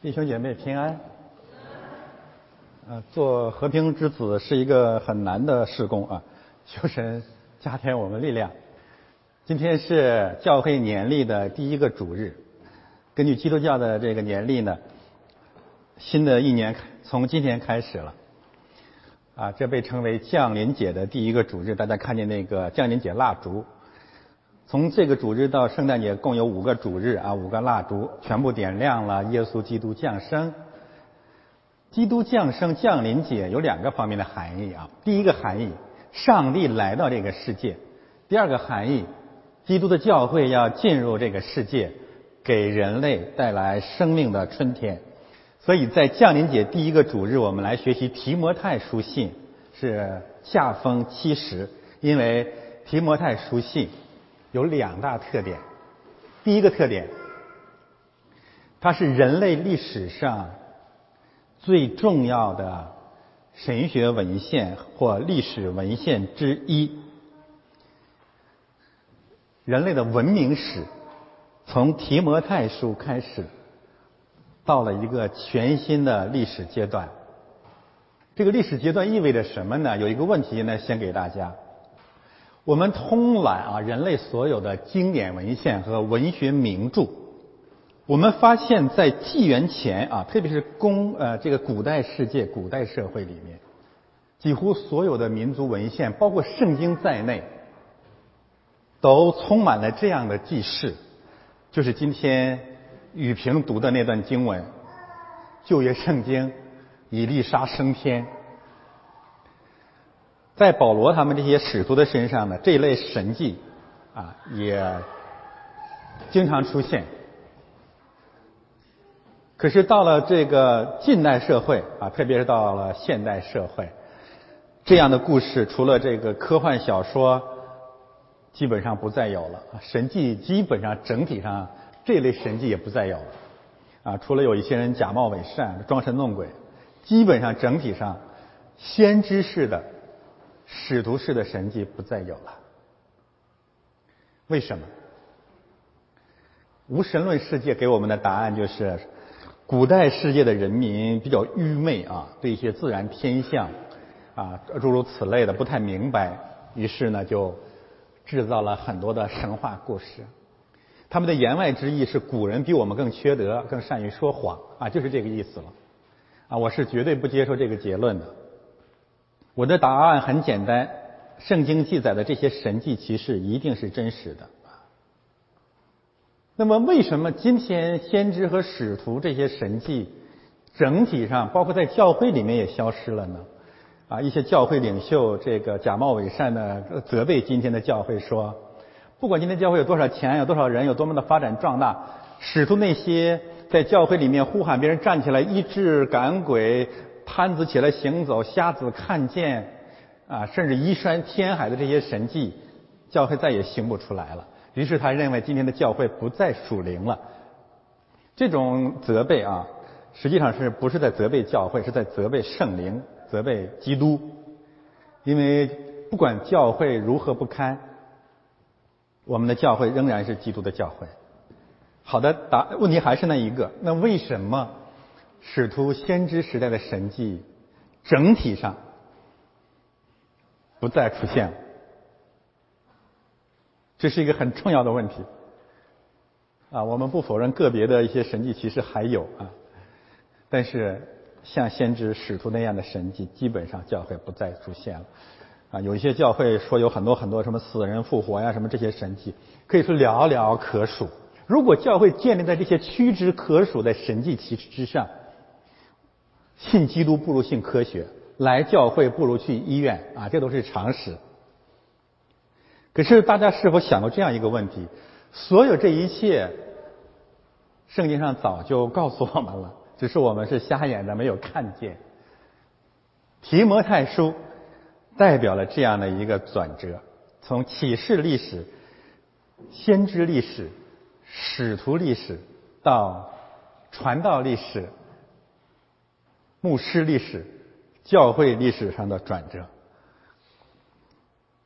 弟兄姐妹平安。呃，做和平之子是一个很难的事工啊，求神加添我们力量。今天是教会年历的第一个主日，根据基督教的这个年历呢，新的一年从今天开始了。啊，这被称为降临节的第一个主日，大家看见那个降临节蜡烛。从这个主日到圣诞节，共有五个主日啊，五个蜡烛全部点亮了。耶稣基督降生，基督降生降临节有两个方面的含义啊。第一个含义，上帝来到这个世界；第二个含义，基督的教会要进入这个世界，给人类带来生命的春天。所以在降临节第一个主日，我们来学习提摩太书信，是下封七十，因为提摩太书信。有两大特点，第一个特点，它是人类历史上最重要的神学文献或历史文献之一。人类的文明史从提摩太书开始，到了一个全新的历史阶段。这个历史阶段意味着什么呢？有一个问题呢，先给大家。我们通览啊，人类所有的经典文献和文学名著，我们发现，在纪元前啊，特别是公呃这个古代世界、古代社会里面，几乎所有的民族文献，包括圣经在内，都充满了这样的记事，就是今天雨萍读的那段经文，旧约圣经，以利沙升天。在保罗他们这些使徒的身上呢，这一类神迹啊也经常出现。可是到了这个近代社会啊，特别是到了现代社会，这样的故事除了这个科幻小说，基本上不再有了。神迹基本上整体上这类神迹也不再有了啊，除了有一些人假冒伪善、装神弄鬼，基本上整体上先知式的。使徒式的神迹不再有了，为什么？无神论世界给我们的答案就是，古代世界的人民比较愚昧啊，对一些自然天象啊诸如此类的不太明白，于是呢就制造了很多的神话故事。他们的言外之意是古人比我们更缺德，更善于说谎啊，就是这个意思了。啊，我是绝对不接受这个结论的。我的答案很简单：圣经记载的这些神迹奇事一定是真实的。那么，为什么今天先知和使徒这些神迹整体上，包括在教会里面也消失了呢？啊，一些教会领袖这个假冒伪善的责备今天的教会说：不管今天教会有多少钱，有多少人，有多么的发展壮大，使徒那些在教会里面呼喊别人站起来医治赶鬼。瘫子起来行走，瞎子看见，啊，甚至移山填海的这些神迹，教会再也行不出来了。于是他认为今天的教会不再属灵了。这种责备啊，实际上是不是在责备教会，是在责备圣灵，责备基督。因为不管教会如何不堪，我们的教会仍然是基督的教会。好的，答问题还是那一个，那为什么？使徒先知时代的神迹，整体上不再出现了，这是一个很重要的问题。啊，我们不否认个别的一些神迹其实还有啊，但是像先知使徒那样的神迹，基本上教会不再出现了。啊，有一些教会说有很多很多什么死人复活呀，什么这些神迹，可以说寥寥可数。如果教会建立在这些屈指可数的神迹奇事之上，信基督不如信科学，来教会不如去医院啊，这都是常识。可是大家是否想过这样一个问题？所有这一切，圣经上早就告诉我们了，只是我们是瞎眼的，没有看见。提摩太书代表了这样的一个转折，从启示历史、先知历史、使徒历史到传道历史。牧师历史、教会历史上的转折，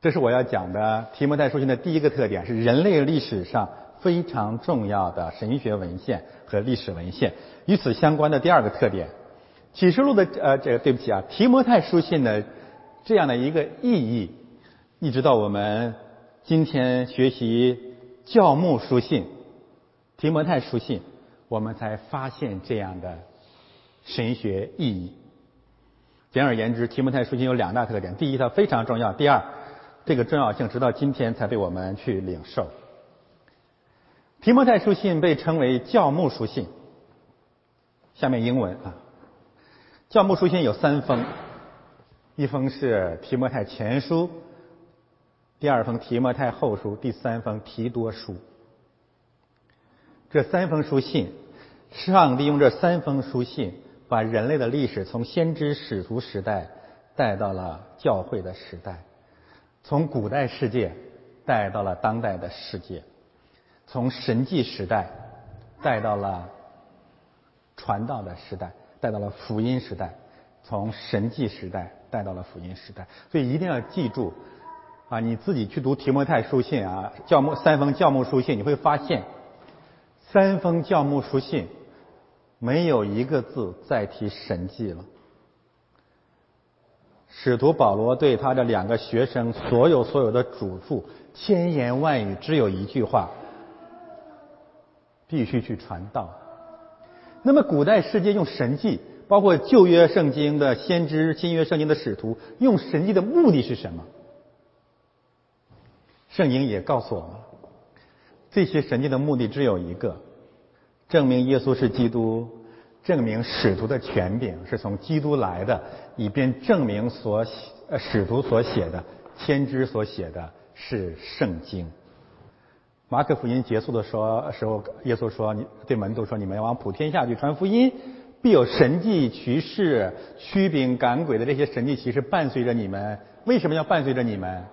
这是我要讲的。提摩太书信的第一个特点是人类历史上非常重要的神学文献和历史文献。与此相关的第二个特点，启示录的呃，这个对不起啊，提摩太书信的这样的一个意义，一直到我们今天学习教牧书信、提摩太书信，我们才发现这样的神学意义。简而言之，提摩太书信有两大特点：第一，它非常重要；第二，这个重要性直到今天才被我们去领受。提摩太书信被称为教牧书信。下面英文啊，教牧书信有三封，一封是提摩太前书，第二封提摩太后书，第三封提多书。这三封书信，上帝用这三封书信。把人类的历史从先知使徒时代带到了教会的时代，从古代世界带到了当代的世界，从神迹时代带到了传道的时代，带到了福音时代，从神迹时代带到了福音时代。所以一定要记住啊！你自己去读提摩太书信啊，教牧三封教牧书信，你会发现三封教牧书信。没有一个字再提神迹了。使徒保罗对他的两个学生所有所有的嘱咐，千言万语只有一句话：必须去传道。那么，古代世界用神迹，包括旧约圣经的先知、新约圣经的使徒，用神迹的目的是什么？圣经也告诉我们，这些神迹的目的只有一个。证明耶稣是基督，证明使徒的权柄是从基督来的，以便证明所呃使徒所写的、先知所写的是圣经。马可福音结束的说时候，耶稣说：“你对门徒说，你们要往普天下去传福音，必有神迹奇事、驱兵赶鬼的这些神迹奇事伴随着你们。为什么要伴随着你们？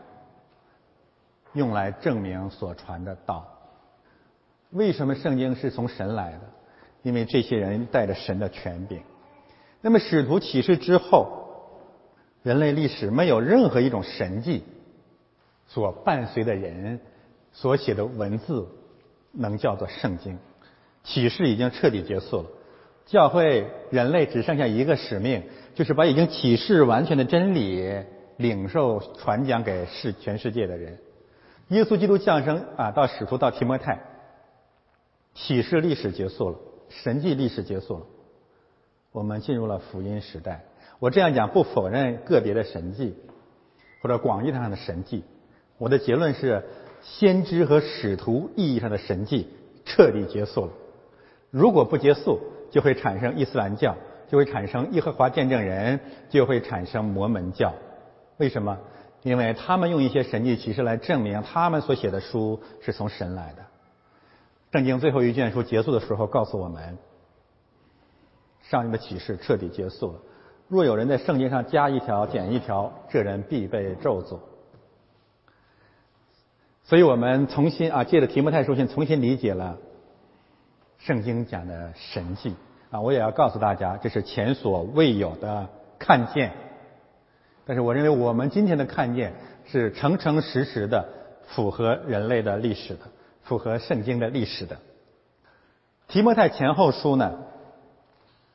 用来证明所传的道。”为什么圣经是从神来的？因为这些人带着神的权柄。那么使徒启示之后，人类历史没有任何一种神迹所伴随的人所写的文字能叫做圣经。启示已经彻底结束了，教会人类只剩下一个使命，就是把已经启示完全的真理领受传讲给世全世界的人。耶稣基督降生啊，到使徒到提摩太。启示历史结束了，神迹历史结束了，我们进入了福音时代。我这样讲不否认个别的神迹，或者广义上的神迹。我的结论是，先知和使徒意义上的神迹彻底结束了。如果不结束，就会产生伊斯兰教，就会产生耶和华见证人，就会产生摩门教。为什么？因为他们用一些神迹启示来证明他们所写的书是从神来的。圣经最后一卷书结束的时候，告诉我们，上帝的启示彻底结束了。若有人在圣经上加一条、减一条，这人必被咒诅。所以我们重新啊，借着提摩太书信重新理解了圣经讲的神迹啊。我也要告诉大家，这是前所未有的看见。但是我认为，我们今天的看见是诚诚实实的，符合人类的历史的。符合圣经的历史的提摩太前后书呢，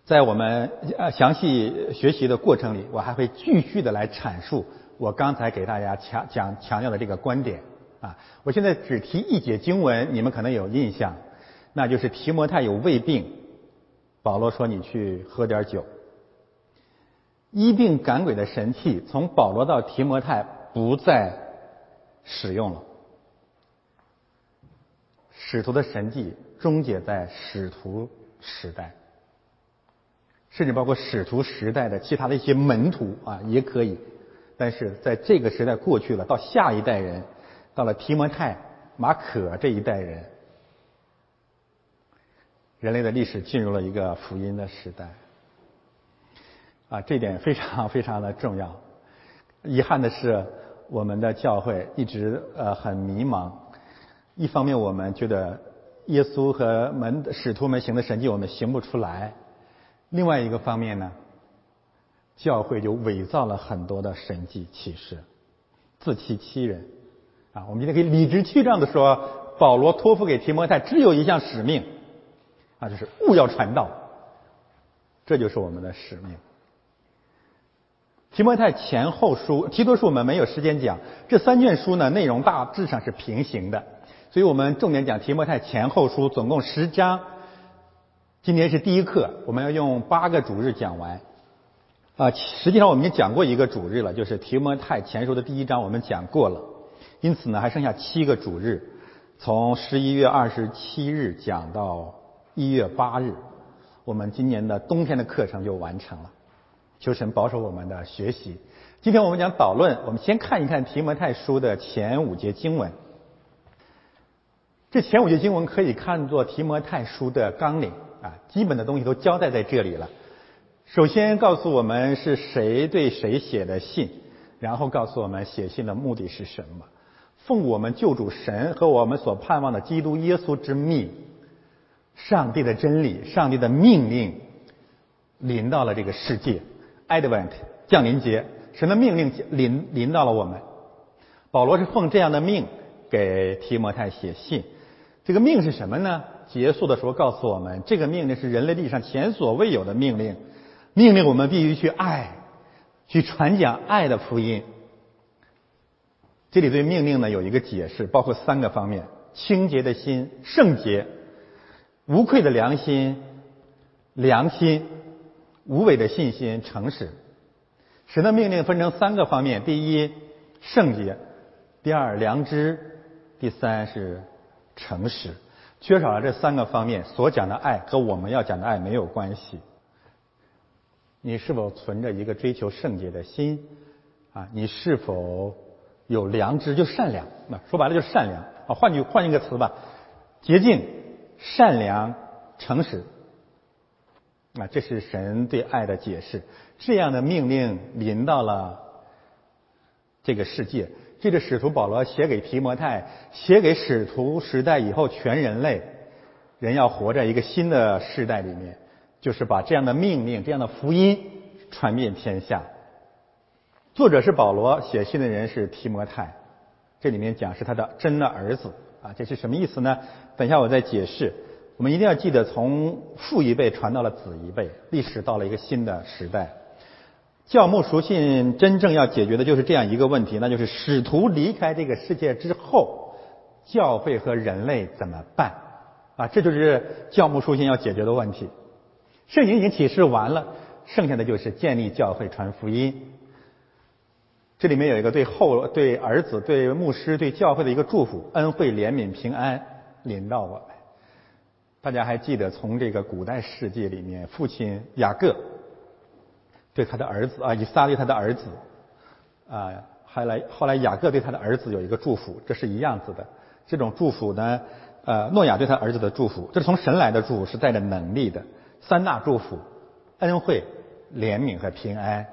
在我们呃详细学习的过程里，我还会继续的来阐述我刚才给大家强讲强调的这个观点啊。我现在只提一节经文，你们可能有印象，那就是提摩太有胃病，保罗说你去喝点酒，医病赶鬼的神器从保罗到提摩太不再使用了。使徒的神迹终结在使徒时代，甚至包括使徒时代的其他的一些门徒啊，也可以。但是在这个时代过去了，到下一代人，到了提摩太、马可这一代人，人类的历史进入了一个福音的时代。啊，这点非常非常的重要。遗憾的是，我们的教会一直呃很迷茫。一方面，我们觉得耶稣和门使徒们行的神迹，我们行不出来；另外一个方面呢，教会就伪造了很多的神迹启示，自欺欺人。啊，我们今天可以理直气壮的说，保罗托付给提摩太只有一项使命，啊，就是务要传道，这就是我们的使命。提摩太前后书，提多书我们没有时间讲，这三卷书呢内容大致上是平行的，所以我们重点讲提摩太前后书，总共十章。今天是第一课，我们要用八个主日讲完。啊，实际上我们已经讲过一个主日了，就是提摩太前书的第一章，我们讲过了。因此呢，还剩下七个主日，从十一月二十七日讲到一月八日，我们今年的冬天的课程就完成了。求神保守我们的学习。今天我们讲导论，我们先看一看提摩太书的前五节经文。这前五节经文可以看作提摩太书的纲领啊，基本的东西都交代在这里了。首先告诉我们是谁对谁写的信，然后告诉我们写信的目的是什么。奉我们救主神和我们所盼望的基督耶稣之命，上帝的真理，上帝的命令，临到了这个世界。Advent 降临节，神的命令临临到了我们。保罗是奉这样的命给提摩太写信。这个命是什么呢？结束的时候告诉我们，这个命令是人类历史上前所未有的命令。命令我们必须去爱，去传讲爱的福音。这里对命令呢有一个解释，包括三个方面：清洁的心、圣洁、无愧的良心、良心、无伪的信心、诚实。神的命令分成三个方面：第一，圣洁；第二，良知；第三是诚实。缺少了这三个方面，所讲的爱和我们要讲的爱没有关系。你是否存着一个追求圣洁的心？啊，你是否有良知？就善良，那说白了就是善良。啊，换句换一个词吧，洁净、善良、诚实。啊，这是神对爱的解释。这样的命令临到了这个世界。这个使徒保罗写给提摩太，写给使徒时代以后全人类，人要活在一个新的时代里面。就是把这样的命令、这样的福音传遍天下。作者是保罗，写信的人是提摩太。这里面讲是他的真的儿子啊，这是什么意思呢？等一下我再解释。我们一定要记得，从父一辈传到了子一辈，历史到了一个新的时代。教牧书信真正要解决的就是这样一个问题，那就是使徒离开这个世界之后，教会和人类怎么办？啊，这就是教牧书信要解决的问题。圣经已经启示完了，剩下的就是建立教会、传福音。这里面有一个对后、对儿子、对牧师、对教会的一个祝福：恩惠、怜悯、平安临到我们。大家还记得从这个古代世界里面，父亲雅各对他的儿子啊，以撒对他的儿子啊，后来后来雅各对他的儿子有一个祝福，这是一样子的。这种祝福呢，呃，诺亚对他儿子的祝福，这是从神来的祝福，是带着能力的。三大祝福：恩惠、怜悯和平安。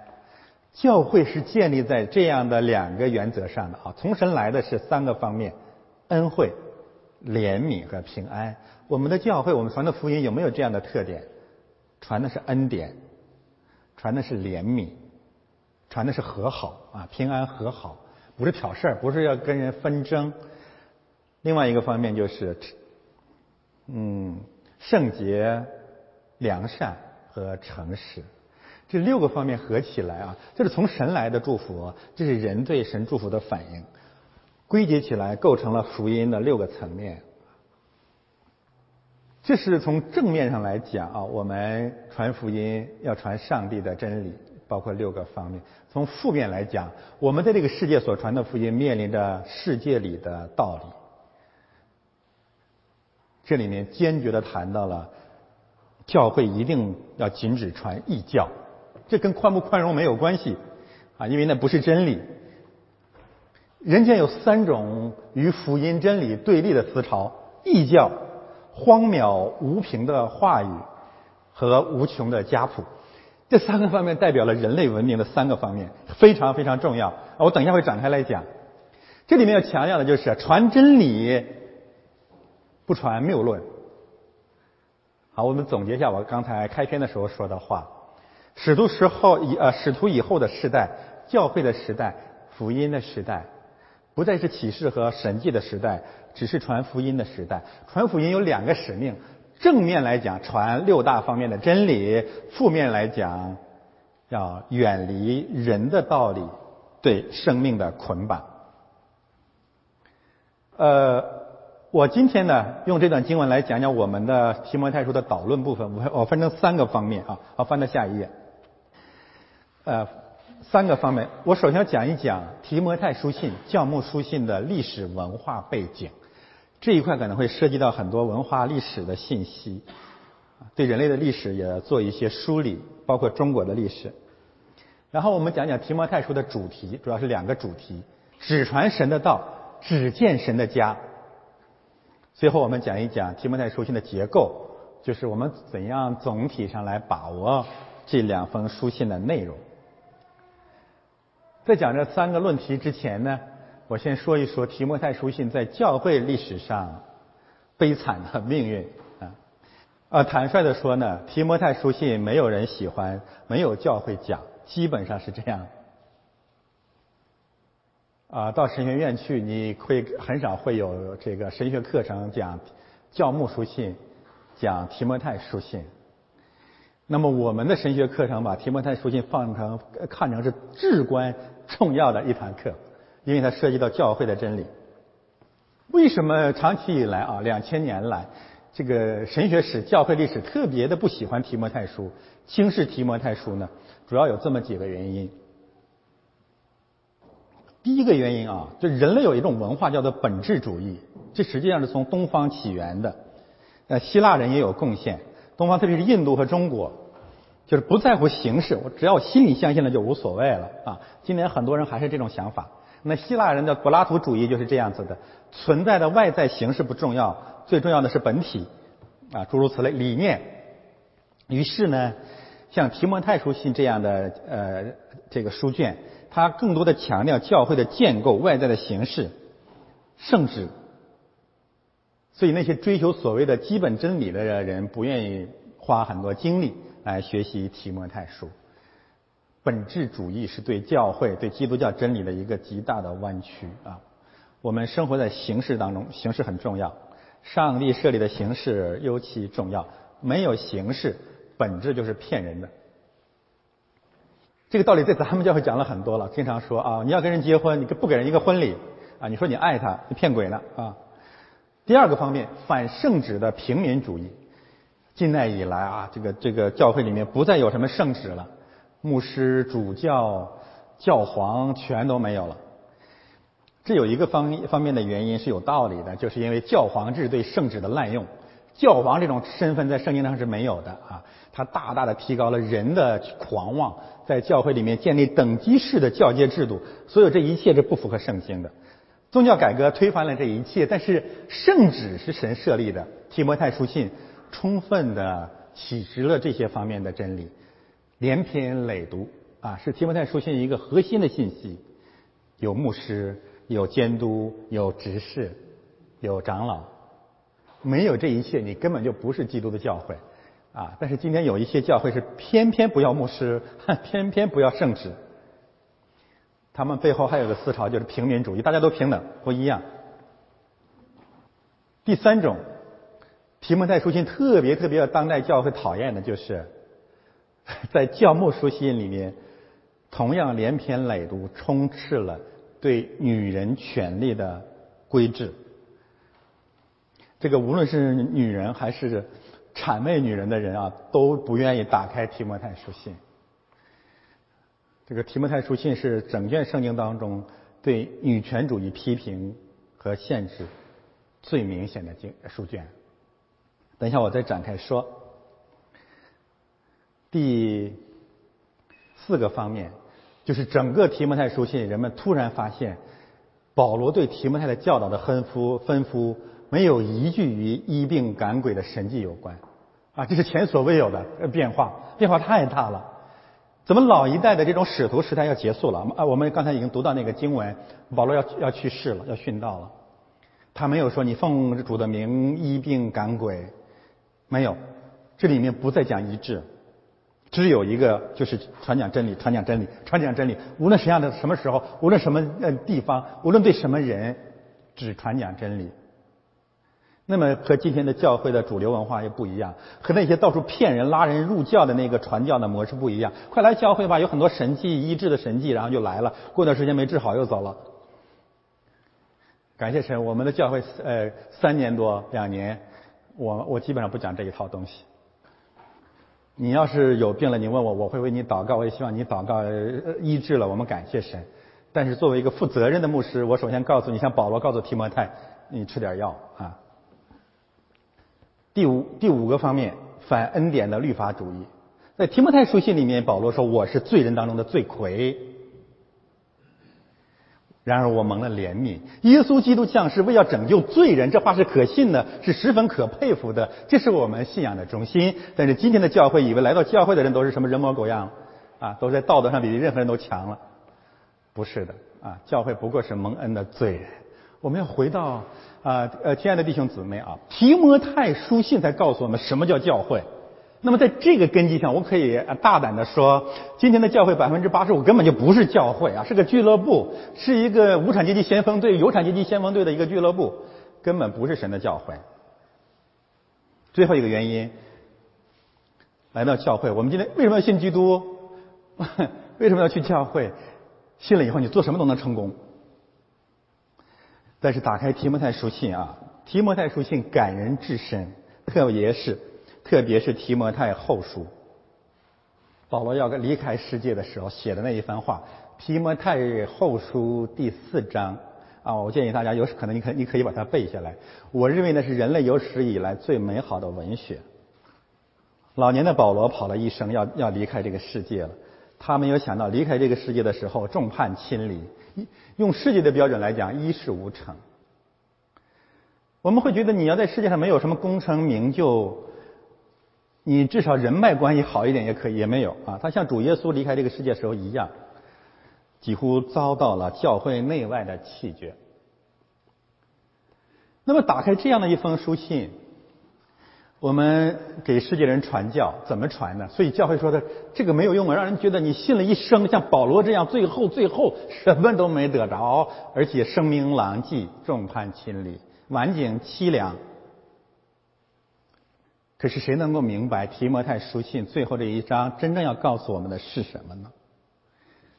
教会是建立在这样的两个原则上的啊。从神来的是三个方面：恩惠、怜悯和平安。我们的教会，我们传的福音有没有这样的特点？传的是恩典，传的是怜悯，传的是和好啊，平安和好，不是挑事儿，不是要跟人纷争。另外一个方面就是，嗯，圣洁。良善和诚实，这六个方面合起来啊，这是从神来的祝福，这是人对神祝福的反应。归结起来，构成了福音的六个层面。这是从正面上来讲啊，我们传福音要传上帝的真理，包括六个方面。从负面来讲，我们在这个世界所传的福音面临着世界里的道理。这里面坚决的谈到了。教会一定要禁止传异教，这跟宽不宽容没有关系啊，因为那不是真理。人间有三种与福音真理对立的思潮：异教、荒谬无凭的话语和无穷的家谱。这三个方面代表了人类文明的三个方面，非常非常重要。我等一下会展开来讲。这里面要强调的就是传真理，不传谬论。好，我们总结一下我刚才开篇的时候说的话：使徒时候以呃使徒以后的时代，教会的时代，福音的时代，不再是启示和神迹的时代，只是传福音的时代。传福音有两个使命：正面来讲，传六大方面的真理；负面来讲，要远离人的道理对生命的捆绑。呃，我今天呢，用这段经文来讲讲我们的提摩太书的导论部分。我我分成三个方面啊，好，翻到下一页。呃，三个方面，我首先要讲一讲提摩太书信、教牧书信的历史文化背景。这一块可能会涉及到很多文化历史的信息，对人类的历史也做一些梳理，包括中国的历史。然后我们讲讲提摩太书的主题，主要是两个主题：只传神的道，只见神的家。最后我们讲一讲提摩太书信的结构，就是我们怎样总体上来把握这两封书信的内容。在讲这三个论题之前呢，我先说一说提摩太书信在教会历史上悲惨的命运啊。呃，坦率的说呢，提摩太书信没有人喜欢，没有教会讲，基本上是这样。啊，到神学院去，你会很少会有这个神学课程讲教牧书信，讲提摩太书信。那么我们的神学课程把提摩太书信放成看成是至关重要的一堂课，因为它涉及到教会的真理。为什么长期以来啊，两千年来，这个神学史、教会历史特别的不喜欢提摩太书，轻视提摩太书呢？主要有这么几个原因。第一个原因啊，就人类有一种文化叫做本质主义，这实际上是从东方起源的。呃，希腊人也有贡献，东方特别是印度和中国。就是不在乎形式，我只要心里相信了就无所谓了啊！今年很多人还是这种想法。那希腊人的柏拉图主义就是这样子的：存在的外在形式不重要，最重要的是本体啊，诸如此类理念。于是呢，像提摩太书信这样的呃这个书卷，它更多的强调教会的建构、外在的形式、圣旨。所以那些追求所谓的基本真理的人，不愿意花很多精力。来学习提摩太书，本质主义是对教会、对基督教真理的一个极大的弯曲啊！我们生活在形式当中，形式很重要，上帝设立的形式尤其重要。没有形式，本质就是骗人的。这个道理在咱们教会讲了很多了，经常说啊，你要跟人结婚，你不给人一个婚礼啊，你说你爱他，你骗鬼呢啊！第二个方面，反圣旨的平民主义。近代以来啊，这个这个教会里面不再有什么圣旨了，牧师、主教、教皇全都没有了。这有一个方方面的原因是有道理的，就是因为教皇制对圣旨的滥用。教皇这种身份在圣经上是没有的啊，他大大的提高了人的狂妄，在教会里面建立等级式的教阶制度，所有这一切是不符合圣经的。宗教改革推翻了这一切，但是圣旨是神设立的，提摩太书信。充分的启示了这些方面的真理，连篇累读啊，是提摩太书信一个核心的信息。有牧师，有监督，有执事，有长老，没有这一切，你根本就不是基督的教会啊。但是今天有一些教会是偏偏不要牧师，偏偏不要圣旨，他们背后还有个思潮，就是平民主义，大家都平等，不一样。第三种。提摩太书信特别特别当代教会讨厌的就是，在教牧书信里面，同样连篇累牍，充斥了对女人权利的规制。这个无论是女人还是谄媚女人的人啊，都不愿意打开提摩太书信。这个提摩太书信是整卷圣经当中对女权主义批评和限制最明显的经书卷。等一下，我再展开说。第四个方面，就是整个提摩太书信，人们突然发现，保罗对提摩太的教导的吩咐吩咐，没有一句与医病赶鬼的神迹有关，啊，这是前所未有的变化，变化太大了。怎么老一代的这种使徒时代要结束了？啊，我们刚才已经读到那个经文，保罗要要去世了，要殉道了。他没有说你奉主的名医病赶鬼。没有，这里面不再讲医治，只有一个就是传讲真理，传讲真理，传讲真理。无论什么样的什么时候，无论什么呃地方，无论对什么人，只传讲真理，那么和今天的教会的主流文化也不一样，和那些到处骗人、拉人入教的那个传教的模式不一样。快来教会吧，有很多神迹医治的神迹，然后就来了，过段时间没治好又走了。感谢神，我们的教会呃三年多两年，我我基本上不讲这一套东西。你要是有病了，你问我，我会为你祷告，我也希望你祷告医治了，我们感谢神。但是作为一个负责任的牧师，我首先告诉你，像保罗告诉提摩太，你吃点药啊。第五第五个方面，反恩典的律法主义，在提摩太书信里面，保罗说我是罪人当中的罪魁。然而我蒙了怜悯，耶稣基督降世为要拯救罪人，这话是可信的，是十分可佩服的，这是我们信仰的中心。但是今天的教会以为来到教会的人都是什么人模狗样啊，都在道德上比任何人都强了，不是的啊，教会不过是蒙恩的罪人。我们要回到啊呃，亲爱的弟兄姊妹啊，提摩太书信才告诉我们什么叫教会。那么在这个根基上，我可以大胆的说，今天的教会百分之八十五根本就不是教会啊，是个俱乐部，是一个无产阶级先锋队、有产阶级先锋队的一个俱乐部，根本不是神的教会。最后一个原因，来到教会，我们今天为什么要信基督？为什么要去教会？信了以后，你做什么都能成功。但是打开提摩太书信啊，提摩太书信感人至深，特别是。特别是提摩太后书，保罗要离开世界的时候写的那一番话。提摩太后书第四章啊，我建议大家有可能你可你可以把它背下来。我认为那是人类有史以来最美好的文学。老年的保罗跑了一生，要要离开这个世界了。他没有想到离开这个世界的时候众叛亲离，用世界的标准来讲一事无成。我们会觉得你要在世界上没有什么功成名就。你至少人脉关系好一点也可以，也没有啊。他像主耶稣离开这个世界时候一样，几乎遭到了教会内外的弃绝。那么，打开这样的一封书信，我们给世界人传教，怎么传呢？所以教会说的这个没有用啊，让人觉得你信了一生，像保罗这样，最后最后什么都没得着，而且声名狼藉，众叛亲离，晚景凄凉。可是谁能够明白提摩太书信最后这一章真正要告诉我们的是什么呢？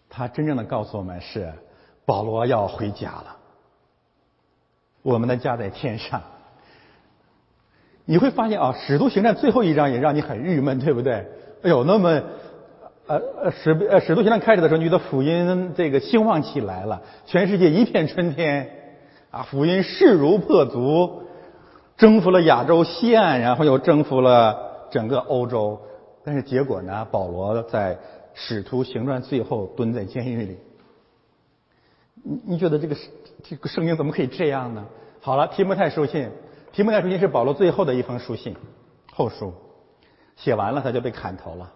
他真正的告诉我们是保罗要回家了，我们的家在天上。你会发现啊，使徒行传最后一章也让你很郁闷，对不对？哎呦，那么呃呃使呃使徒行传开始的时候，你的福音这个兴旺起来了，全世界一片春天啊，福音势如破竹。征服了亚洲西岸，然后又征服了整个欧洲，但是结果呢？保罗在使徒行传最后蹲在监狱里。你你觉得这个这个圣经怎么可以这样呢？好了，提摩太书信，提摩太书信是保罗最后的一封书信，后书写完了他就被砍头了。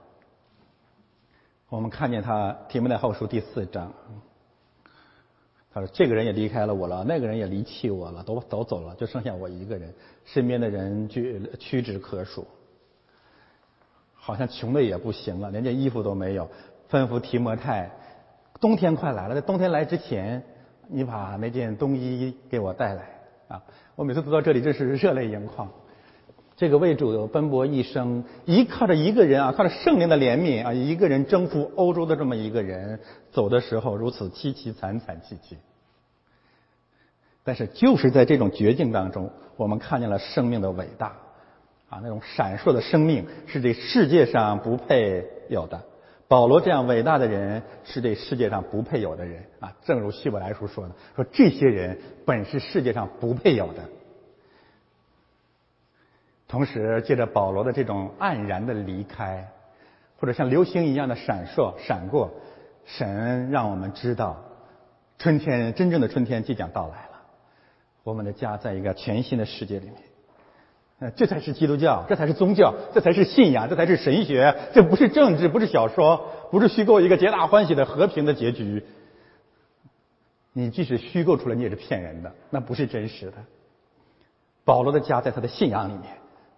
我们看见他提摩太后书第四章。：“这个人也离开了我了，那个人也离弃我了，都都走了，就剩下我一个人。身边的人屈屈指可数，好像穷的也不行了，连件衣服都没有。吩咐提摩太，冬天快来了，在冬天来之前，你把那件冬衣给我带来啊！我每次读到这里，真是热泪盈眶。这个为主奔波一生，依靠着一个人啊，靠着圣灵的怜悯啊，一个人征服欧洲的这么一个人，走的时候如此凄凄惨惨戚戚。”但是就是在这种绝境当中，我们看见了生命的伟大，啊，那种闪烁的生命是这世界上不配有的。保罗这样伟大的人是这世界上不配有的人啊，正如希伯来书说的，说这些人本是世界上不配有的。同时，借着保罗的这种黯然的离开，或者像流星一样的闪烁闪过，神让我们知道，春天真正的春天即将到来了。我们的家在一个全新的世界里面，呃，这才是基督教，这才是宗教，这才是信仰，这才是神学，这不是政治，不是小说，不是虚构一个皆大欢喜的和平的结局。你即使虚构出来，你也是骗人的，那不是真实的。保罗的家在他的信仰里面，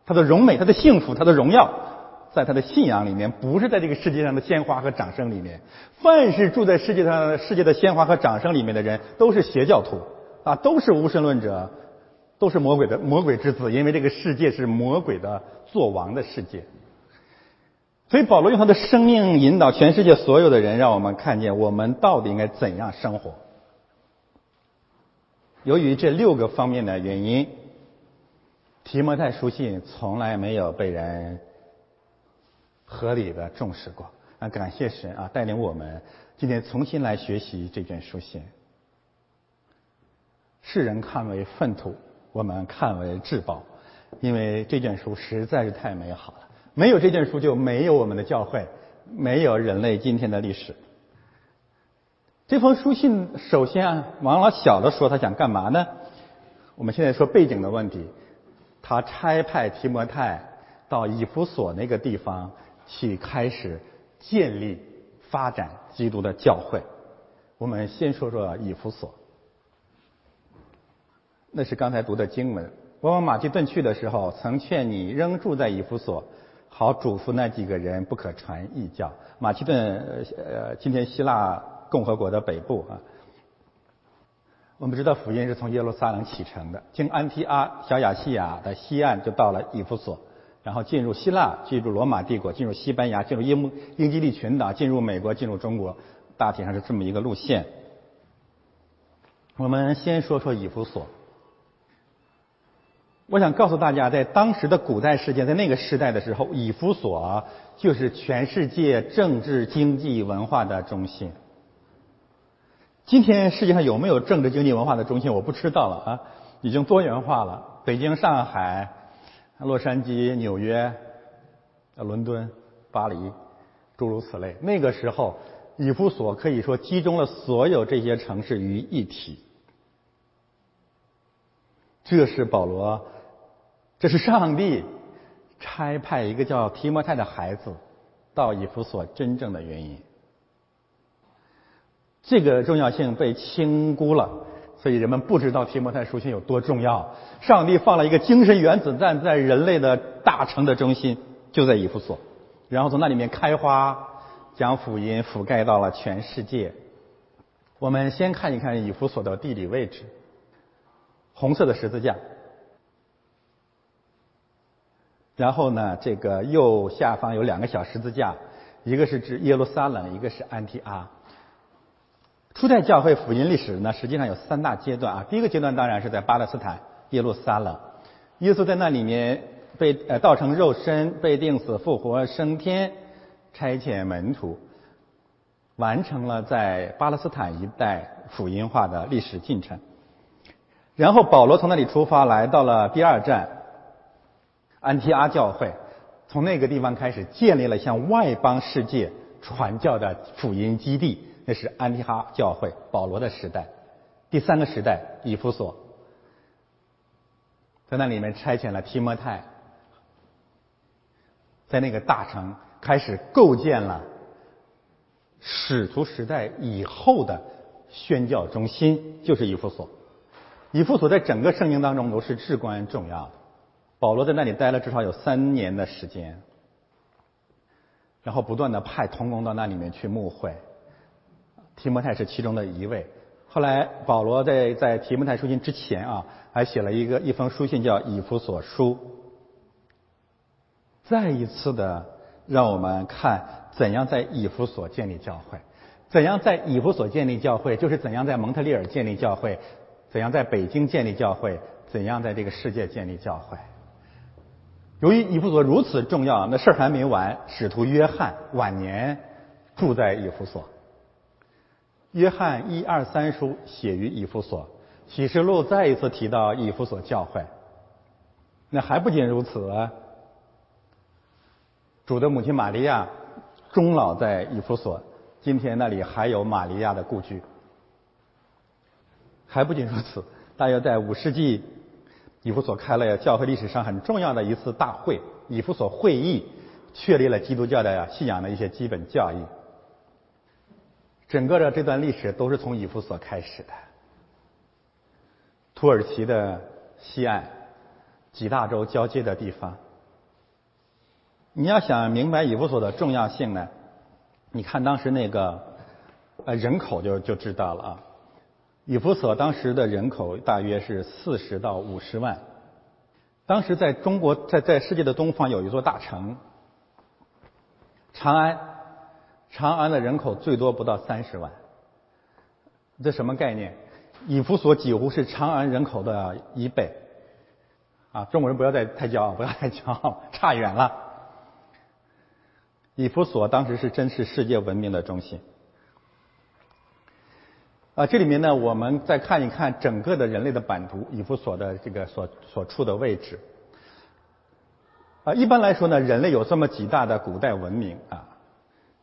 他的荣美，他的幸福，他的荣耀，在他的信仰里面，不是在这个世界上的鲜花和掌声里面。凡是住在世界上世界的鲜花和掌声里面的人，都是邪教徒。啊，都是无神论者，都是魔鬼的魔鬼之子，因为这个世界是魔鬼的作王的世界。所以保罗用他的生命引导全世界所有的人，让我们看见我们到底应该怎样生活。由于这六个方面的原因，提摩太书信从来没有被人合理的重视过。啊，感谢神啊，带领我们今天重新来学习这卷书信。世人看为粪土，我们看为至宝，因为这卷书实在是太美好了。没有这件书，就没有我们的教会，没有人类今天的历史。这封书信，首先啊，王老小的说他想干嘛呢？我们现在说背景的问题，他差派提摩太到以弗所那个地方去开始建立、发展基督的教会。我们先说说以弗所，那是刚才读的经文。我往马其顿去的时候，曾劝你仍住在以弗所。好嘱咐那几个人不可传异教。马其顿呃，今天希腊共和国的北部啊。我们知道福音是从耶路撒冷启程的，经安提阿、小亚细亚的西岸就到了以弗所，然后进入希腊，进入罗马帝国，进入西班牙，进入英英吉利群岛，进入美国，进入中国，大体上是这么一个路线。我们先说说以弗所。我想告诉大家，在当时的古代世界，在那个时代的时候，以弗所就是全世界政治、经济、文化的中心。今天世界上有没有政治、经济、文化的中心，我不知道了啊，已经多元化了。北京、上海、洛杉矶、纽约、伦敦、巴黎，诸如此类。那个时候，以弗所可以说集中了所有这些城市于一体。这是保罗。这是上帝差派一个叫提摩太的孩子到以弗所真正的原因。这个重要性被轻估了，所以人们不知道提摩太书信有多重要。上帝放了一个精神原子弹在人类的大城的中心，就在以弗所，然后从那里面开花，将福音覆盖到了全世界。我们先看一看以弗所的地理位置，红色的十字架。然后呢，这个右下方有两个小十字架，一个是指耶路撒冷，一个是安提阿。初代教会福音历史呢，实际上有三大阶段啊。第一个阶段当然是在巴勒斯坦耶路撒冷，耶稣在那里面被呃道成肉身，被钉死、复活、升天，差遣门徒，完成了在巴勒斯坦一带福音化的历史进程。然后保罗从那里出发，来到了第二站。安提阿教会从那个地方开始建立了向外邦世界传教的福音基地，那是安提哈教会保罗的时代。第三个时代，以弗所，在那里面差遣了提摩太，在那个大城开始构建了使徒时代以后的宣教中心，就是以弗所。以弗所在整个圣经当中都是至关重要的。保罗在那里待了至少有三年的时间，然后不断的派童工到那里面去牧会，提摩太是其中的一位。后来保罗在在提摩太书信之前啊，还写了一个一封书信叫以弗所书，再一次的让我们看怎样在以弗所建立教会，怎样在以弗所建立教会，就是怎样在蒙特利尔建立教会，怎样在北京建立教会，怎样在这个世界建立教会。由于以弗所如此重要，那事儿还没完。使徒约翰晚年住在以弗所。约翰一二三书写于以弗所，启示录再一次提到以弗所教会。那还不仅如此，主的母亲玛利亚终老在以弗所，今天那里还有玛利亚的故居。还不仅如此，大约在五世纪。以弗所开了教会历史上很重要的一次大会——以弗所会议，确立了基督教的信仰的一些基本教义。整个的这段历史都是从以弗所开始的。土耳其的西岸，几大洲交界的地方。你要想明白以弗所的重要性呢，你看当时那个呃人口就就知道了啊。以弗所当时的人口大约是四十到五十万。当时在中国，在在世界的东方有一座大城长安，长安的人口最多不到三十万。这什么概念？以弗所几乎是长安人口的一倍。啊，中国人不要再太骄傲，不要太骄傲，差远了。以弗所当时是真是世界文明的中心。啊，这里面呢，我们再看一看整个的人类的版图，以弗所的这个所所处的位置。啊，一般来说呢，人类有这么几大的古代文明啊，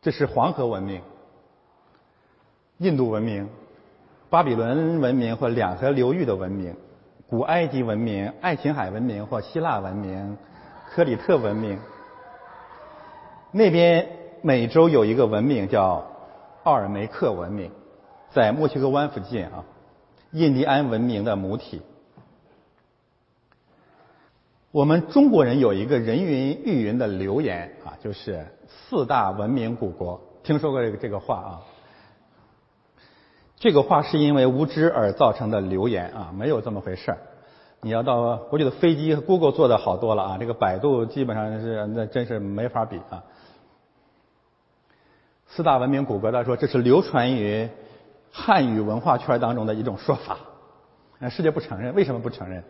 这是黄河文明、印度文明、巴比伦文明或两河流域的文明、古埃及文明、爱琴海文明或希腊文明、克里特文明。那边美洲有一个文明叫奥尔梅克文明。在墨西哥湾附近啊，印第安文明的母体。我们中国人有一个人云亦云的流言啊，就是四大文明古国，听说过这个这个话啊？这个话是因为无知而造成的流言啊，没有这么回事儿。你要到国际的飞机，Google 做的好多了啊，这个百度基本上是那真是没法比啊。四大文明古国，他说这是流传于。汉语文化圈当中的一种说法，那世界不承认，为什么不承认？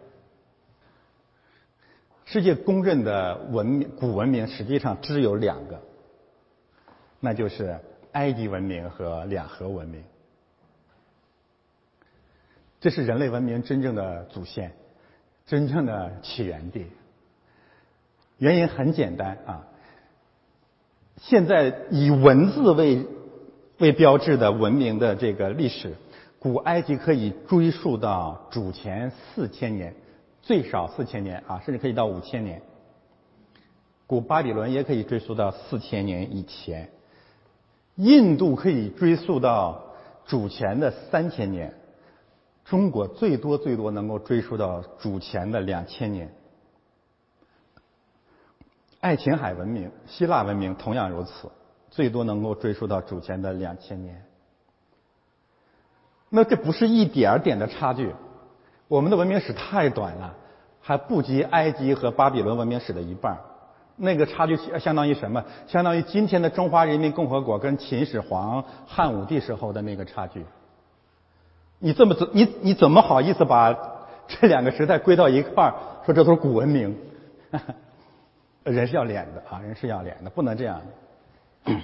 世界公认的文明古文明实际上只有两个，那就是埃及文明和两河文明，这是人类文明真正的祖先，真正的起源地。原因很简单啊，现在以文字为。为标志的文明的这个历史，古埃及可以追溯到主前四千年，最少四千年啊，甚至可以到五千年。古巴比伦也可以追溯到四千年以前，印度可以追溯到主前的三千年，中国最多最多能够追溯到主前的两千年。爱琴海文明、希腊文明同样如此。最多能够追溯到主前的两千年，那这不是一点儿点的差距。我们的文明史太短了，还不及埃及和巴比伦文明史的一半。那个差距相当于什么？相当于今天的中华人民共和国跟秦始皇、汉武帝时候的那个差距。你这么怎你你怎么好意思把这两个时代归到一块儿，说这都是古文明？人是要脸的啊，人是要脸的，不能这样。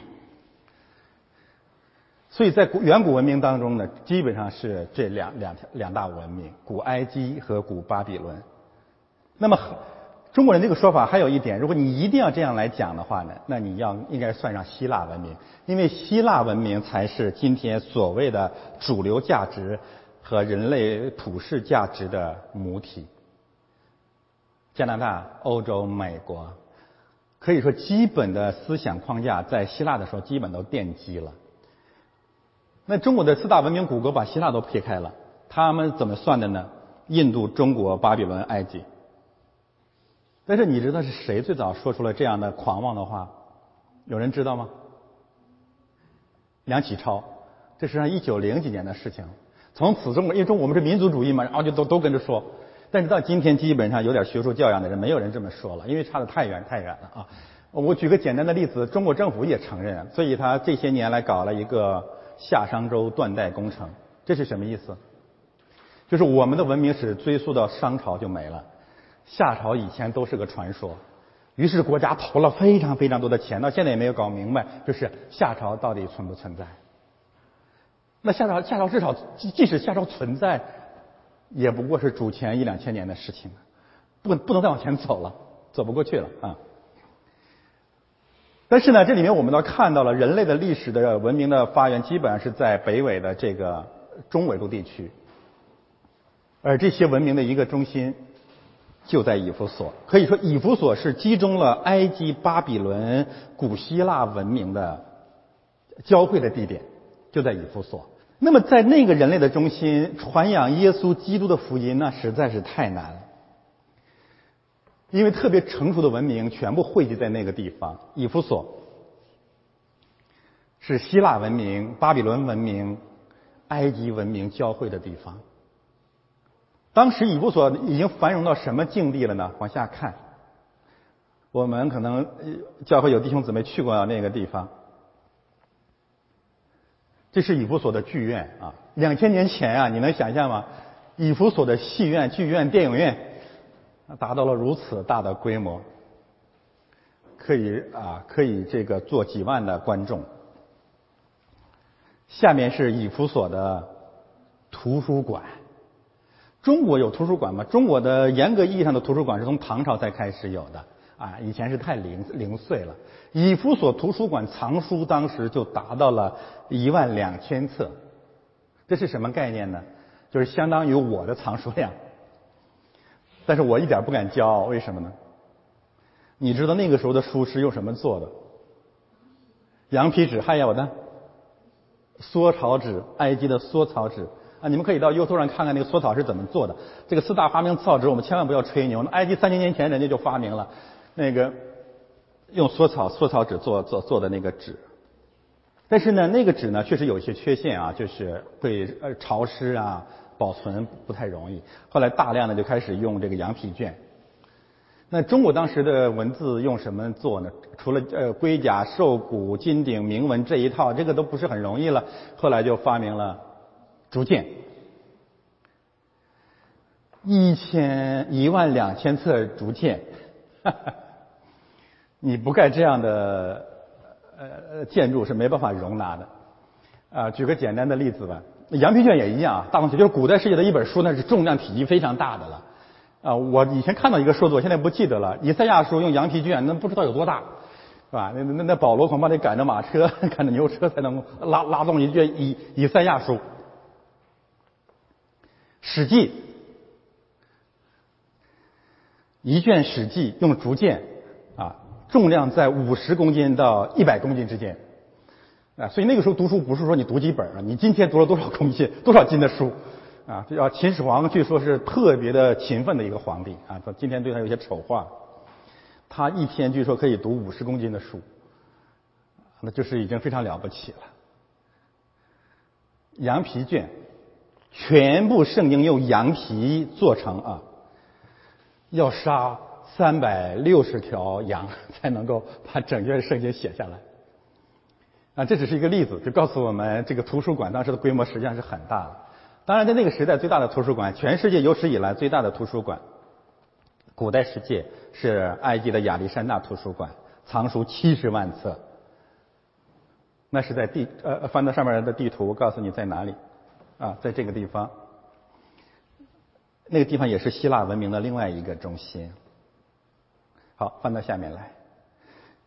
所以在古远古文明当中呢，基本上是这两两两大文明：古埃及和古巴比伦。那么中国人这个说法还有一点，如果你一定要这样来讲的话呢，那你要应该算上希腊文明，因为希腊文明才是今天所谓的主流价值和人类普世价值的母体。加拿大、欧洲、美国。可以说，基本的思想框架在希腊的时候基本都奠基了。那中国的四大文明古国把希腊都撇开了，他们怎么算的呢？印度、中国、巴比伦、埃及。但是你知道是谁最早说出了这样的狂妄的话？有人知道吗？梁启超，这是上一九零几年的事情。从此中国，因为中我们是民族主义嘛，然后就都都跟着说。但是到今天，基本上有点学术教养的人，没有人这么说了，因为差得太远太远了啊！我举个简单的例子，中国政府也承认，所以他这些年来搞了一个夏商周断代工程，这是什么意思？就是我们的文明史追溯到商朝就没了，夏朝以前都是个传说。于是国家投了非常非常多的钱，到现在也没有搞明白，就是夏朝到底存不存在？那夏朝夏朝至少即即使夏朝存在。也不过是主前一两千年的事情，不不能再往前走了，走不过去了啊。但是呢，这里面我们都看到了人类的历史的文明的发源，基本上是在北纬的这个中纬度地区，而这些文明的一个中心就在以弗所。可以说，以弗所是集中了埃及、巴比伦、古希腊文明的交汇的地点，就在以弗所。那么，在那个人类的中心传扬耶稣基督的福音，那实在是太难了。因为特别成熟的文明全部汇集在那个地方，以弗所是希腊文明、巴比伦文明、埃及文明交汇的地方。当时以弗所已经繁荣到什么境地了呢？往下看，我们可能教会有弟兄姊妹去过那个地方。这是以弗所的剧院啊，两千年前啊，你能想象吗？以弗所的戏院、剧院、电影院达到了如此大的规模，可以啊，可以这个坐几万的观众。下面是以弗所的图书馆。中国有图书馆吗？中国的严格意义上的图书馆是从唐朝才开始有的啊，以前是太零零碎了。以弗所图书馆藏书当时就达到了一万两千册，这是什么概念呢？就是相当于我的藏书量。但是我一点不敢骄傲，为什么呢？你知道那个时候的书是用什么做的？羊皮纸，还有呢，缩草纸，埃及的缩草纸。啊，你们可以到 YouTube 上看看那个缩草是怎么做的。这个四大发明造纸，我们千万不要吹牛。埃及三千年前人家就发明了那个用缩草缩草纸做做做的那个纸。但是呢，那个纸呢确实有一些缺陷啊，就是会呃潮湿啊，保存不太容易。后来大量的就开始用这个羊皮卷。那中国当时的文字用什么做呢？除了呃龟甲兽骨金鼎铭文这一套，这个都不是很容易了。后来就发明了。竹简，一千一万两千册竹简，你不盖这样的呃建筑是没办法容纳的。啊，举个简单的例子吧，羊皮卷也一样啊，大同小就是古代世界的一本书，那是重量体积非常大的了。啊，我以前看到一个数字，我现在不记得了。以赛亚书用羊皮卷，那不知道有多大，是吧？那那那保罗恐怕得赶着马车，赶着牛车才能拉拉动一卷以以赛亚书。《史记》一卷《史记》用竹简啊，重量在五十公斤到一百公斤之间啊，所以那个时候读书不是说你读几本啊，你今天读了多少公斤、多少斤的书啊？这叫秦始皇，据说是特别的勤奋的一个皇帝啊。他今天对他有些丑话，他一天据说可以读五十公斤的书，那就是已经非常了不起了。羊皮卷。全部圣经用羊皮做成啊，要杀三百六十条羊 才能够把整卷圣经写下来。啊，这只是一个例子，就告诉我们这个图书馆当时的规模实际上是很大的。当然，在那个时代，最大的图书馆，全世界有史以来最大的图书馆，古代世界是埃及的亚历山大图书馆，藏书七十万册。那是在地呃翻到上面的地图，告诉你在哪里。啊，在这个地方，那个地方也是希腊文明的另外一个中心。好，翻到下面来。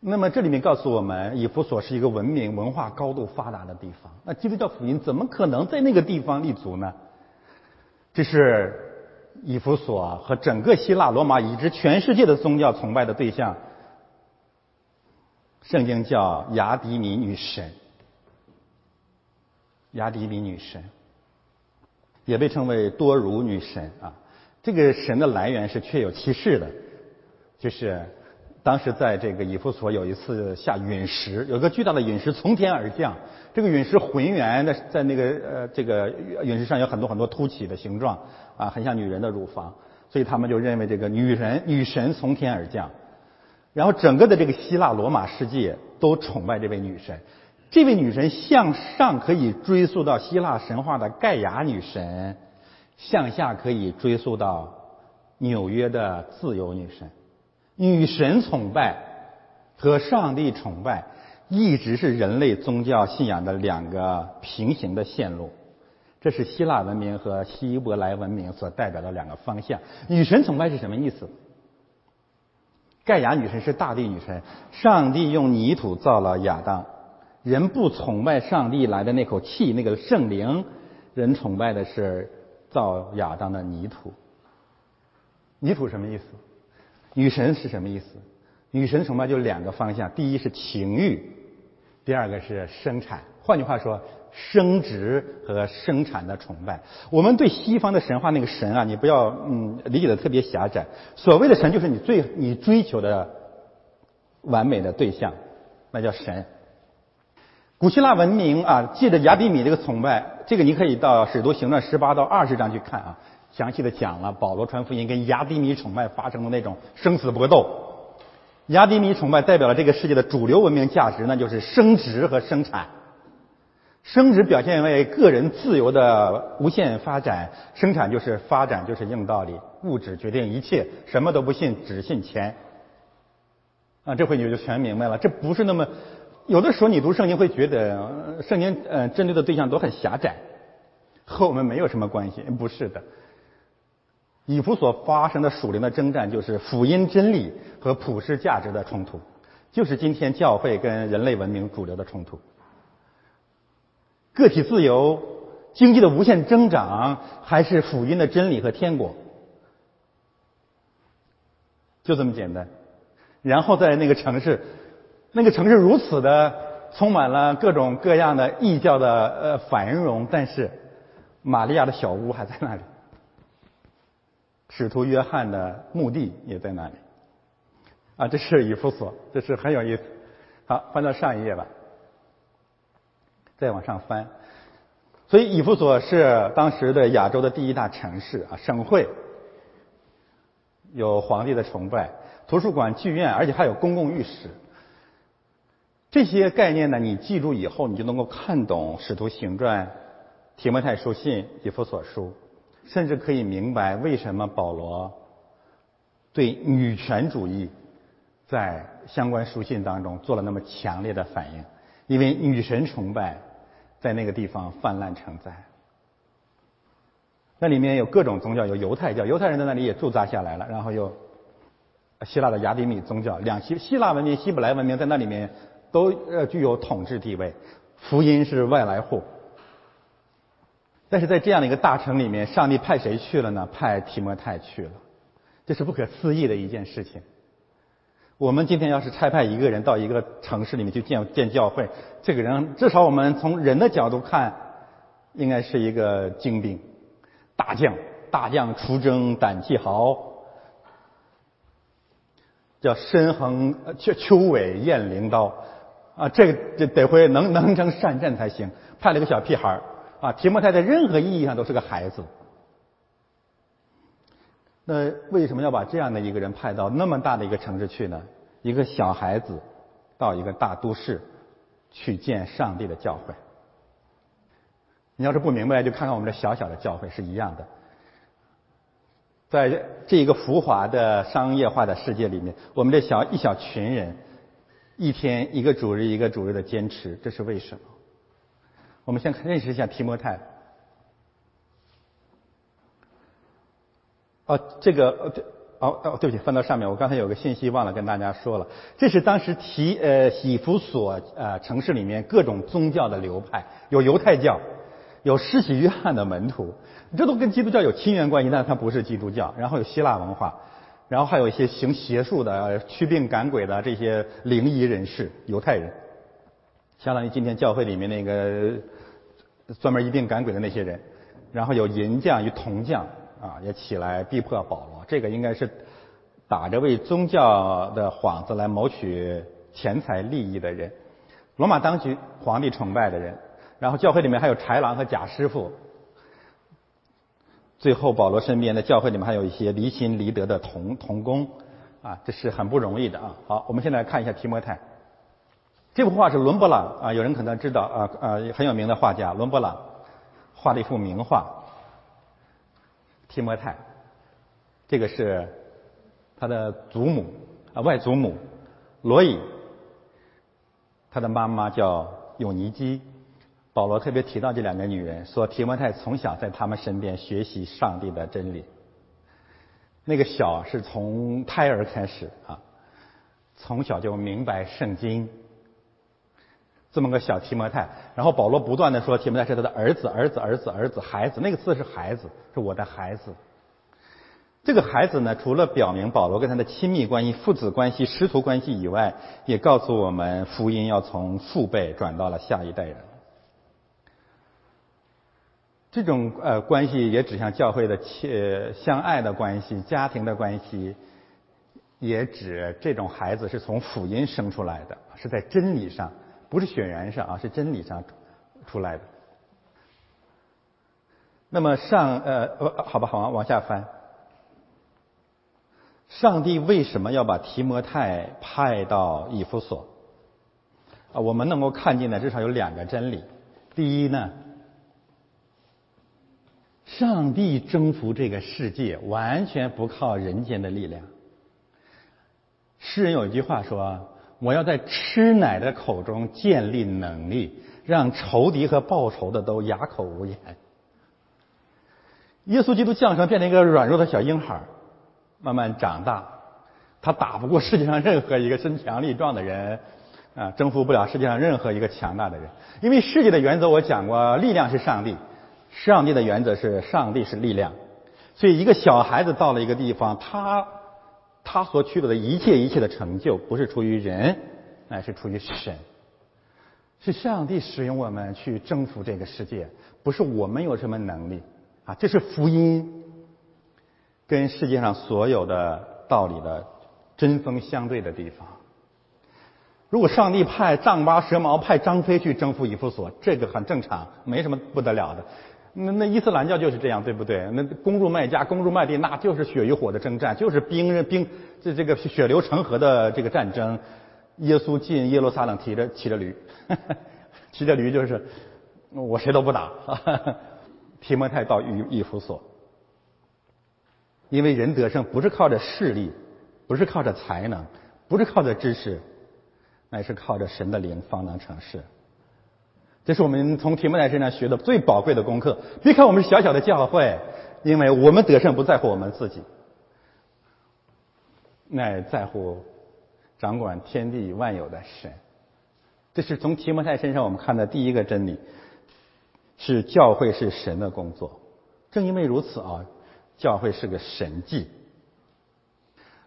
那么这里面告诉我们，以弗所是一个文明文化高度发达的地方。那基督教福音怎么可能在那个地方立足呢？这是以弗所和整个希腊罗马以及全世界的宗教崇拜的对象。圣经叫雅迪米女神，雅迪米女神。也被称为多如女神啊，这个神的来源是确有其事的，就是当时在这个以弗所有一次下陨石，有个巨大的陨石从天而降，这个陨石浑圆的在那个呃这个陨石上有很多很多凸起的形状啊，很像女人的乳房，所以他们就认为这个女人女神从天而降，然后整个的这个希腊罗马世界都崇拜这位女神。这位女神向上可以追溯到希腊神话的盖亚女神，向下可以追溯到纽约的自由女神。女神崇拜和上帝崇拜一直是人类宗教信仰的两个平行的线路，这是希腊文明和希伯来文明所代表的两个方向。女神崇拜是什么意思？盖亚女神是大地女神，上帝用泥土造了亚当。人不崇拜上帝来的那口气，那个圣灵，人崇拜的是造亚当的泥土。泥土什么意思？女神是什么意思？女神崇拜就两个方向，第一是情欲，第二个是生产。换句话说，生殖和生产的崇拜。我们对西方的神话那个神啊，你不要嗯理解的特别狭窄。所谓的神，就是你最你追求的完美的对象，那叫神。古希腊文明啊，借着雅典米这个崇拜，这个你可以到《使徒行传》十八到二十章去看啊，详细的讲了保罗传福音跟亚迪米崇拜发生的那种生死搏斗。亚迪米崇拜代表了这个世界的主流文明价值，那就是生殖和生产。生殖表现为个人自由的无限发展，生产就是发展就是硬道理，物质决定一切，什么都不信，只信钱。啊，这回你就全明白了，这不是那么。有的时候你读圣经会觉得圣经呃针对的对象都很狭窄，和我们没有什么关系。不是的，以弗所发生的属灵的征战，就是福音真理和普世价值的冲突，就是今天教会跟人类文明主流的冲突。个体自由、经济的无限增长，还是福音的真理和天国，就这么简单。然后在那个城市。那个城市如此的充满了各种各样的异教的呃繁荣，但是玛利亚的小屋还在那里，使徒约翰的墓地也在那里，啊，这是以弗所，这是很有意思。好，翻到上一页吧，再往上翻。所以以弗所是当时的亚洲的第一大城市啊，省会，有皇帝的崇拜，图书馆、剧院，而且还有公共浴室。这些概念呢，你记住以后，你就能够看懂《使徒行传》、提摩太书信、以弗所书，甚至可以明白为什么保罗对女权主义在相关书信当中做了那么强烈的反应，因为女神崇拜在那个地方泛滥成灾。那里面有各种宗教，有犹太教，犹太人在那里也驻扎下来了，然后有希腊的雅典米宗教，两希希腊文明、希伯来文明在那里面。都呃具有统治地位，福音是外来户。但是在这样的一个大城里面，上帝派谁去了呢？派提摩太去了，这是不可思议的一件事情。我们今天要是差派一个人到一个城市里面去建建教会，这个人至少我们从人的角度看，应该是一个精兵、大将，大将出征，胆气豪。叫身横秋秋尾雁翎刀。啊，这个这得会能 能成善战才行。派了个小屁孩儿啊，提摩太在任何意义上都是个孩子。那为什么要把这样的一个人派到那么大的一个城市去呢？一个小孩子到一个大都市去见上帝的教会。你要是不明白，就看看我们这小小的教会是一样的。在这一个浮华的商业化的世界里面，我们这小一小群人。一天一个主日一个主日的坚持，这是为什么？我们先认识一下提摩太。哦，这个哦对哦哦，对不起，翻到上面，我刚才有个信息忘了跟大家说了。这是当时提呃喜福所呃城市里面各种宗教的流派，有犹太教，有施洗约翰的门徒，这都跟基督教有亲缘关系，但它不是基督教。然后有希腊文化。然后还有一些行邪术的、驱病赶鬼的这些灵异人士，犹太人，相当于今天教会里面那个专门医病赶鬼的那些人。然后有银匠与铜匠啊，也起来逼迫保罗。这个应该是打着为宗教的幌子来谋取钱财利益的人。罗马当局皇帝崇拜的人。然后教会里面还有豺狼和假师傅。最后，保罗身边的教会里面还有一些离心离德的童童工，啊，这是很不容易的啊。好，我们现在看一下提摩太。这幅画是伦勃朗啊，有人可能知道啊啊，很有名的画家伦勃朗画了一幅名画《提摩太》。这个是他的祖母啊，外祖母罗伊，他的妈妈叫永尼基。保罗特别提到这两个女人，说提摩太从小在他们身边学习上帝的真理。那个小是从胎儿开始啊，从小就明白圣经。这么个小提摩太，然后保罗不断的说提摩太是他的儿子，儿子，儿子，儿子，孩子。那个字是孩子，是我的孩子。这个孩子呢，除了表明保罗跟他的亲密关系、父子关系、师徒关系以外，也告诉我们福音要从父辈转到了下一代人。这种呃关系也指向教会的切相爱的关系、家庭的关系，也指这种孩子是从福音生出来的，是在真理上，不是血缘上啊，是真理上出来的。那么上呃呃，好吧，好往下翻。上帝为什么要把提摩太派到以弗所？啊，我们能够看见的至少有两个真理。第一呢，上帝征服这个世界完全不靠人间的力量。诗人有一句话说：“我要在吃奶的口中建立能力，让仇敌和报仇的都哑口无言。”耶稣基督降生，变成一个软弱的小婴孩，慢慢长大，他打不过世界上任何一个身强力壮的人。啊，征服不了世界上任何一个强大的人，因为世界的原则我讲过，力量是上帝，上帝的原则是上帝是力量，所以一个小孩子到了一个地方，他他所取得的一切一切的成就，不是出于人，乃是出于神，是上帝使用我们去征服这个世界，不是我们有什么能力啊，这是福音跟世界上所有的道理的针锋相对的地方。如果上帝派丈八蛇矛派张飞去征服以弗所，这个很正常，没什么不得了的。那那伊斯兰教就是这样，对不对？那攻入麦加，攻入麦地，那就是血与火的征战，就是兵人兵这这个血流成河的这个战争。耶稣进耶路撒冷，提着骑着驴，骑着驴就是我谁都不打。提摩太到以以弗所，因为人得胜不是靠着势力，不是靠着才能，不是靠着知识。乃是靠着神的灵方能成事，这是我们从提摩太身上学的最宝贵的功课。别看我们是小小的教会，因为我们得胜不在乎我们自己，乃在乎掌管天地万有的神。这是从提摩太身上我们看的第一个真理，是教会是神的工作。正因为如此啊，教会是个神迹。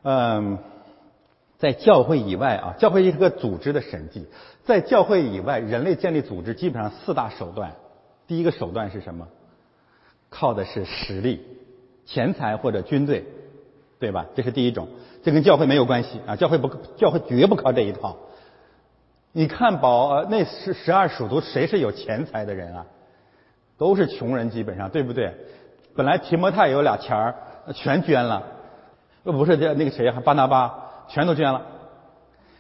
嗯。在教会以外啊，教会是个组织的神迹。在教会以外，人类建立组织基本上四大手段。第一个手段是什么？靠的是实力、钱财或者军队，对吧？这是第一种，这跟教会没有关系啊。教会不，教会绝不靠这一套。你看保那十十二属徒谁是有钱财的人啊？都是穷人，基本上对不对？本来提摩太有俩钱儿，全捐了。呃，不是这那个谁啊，巴拿巴。全都捐了，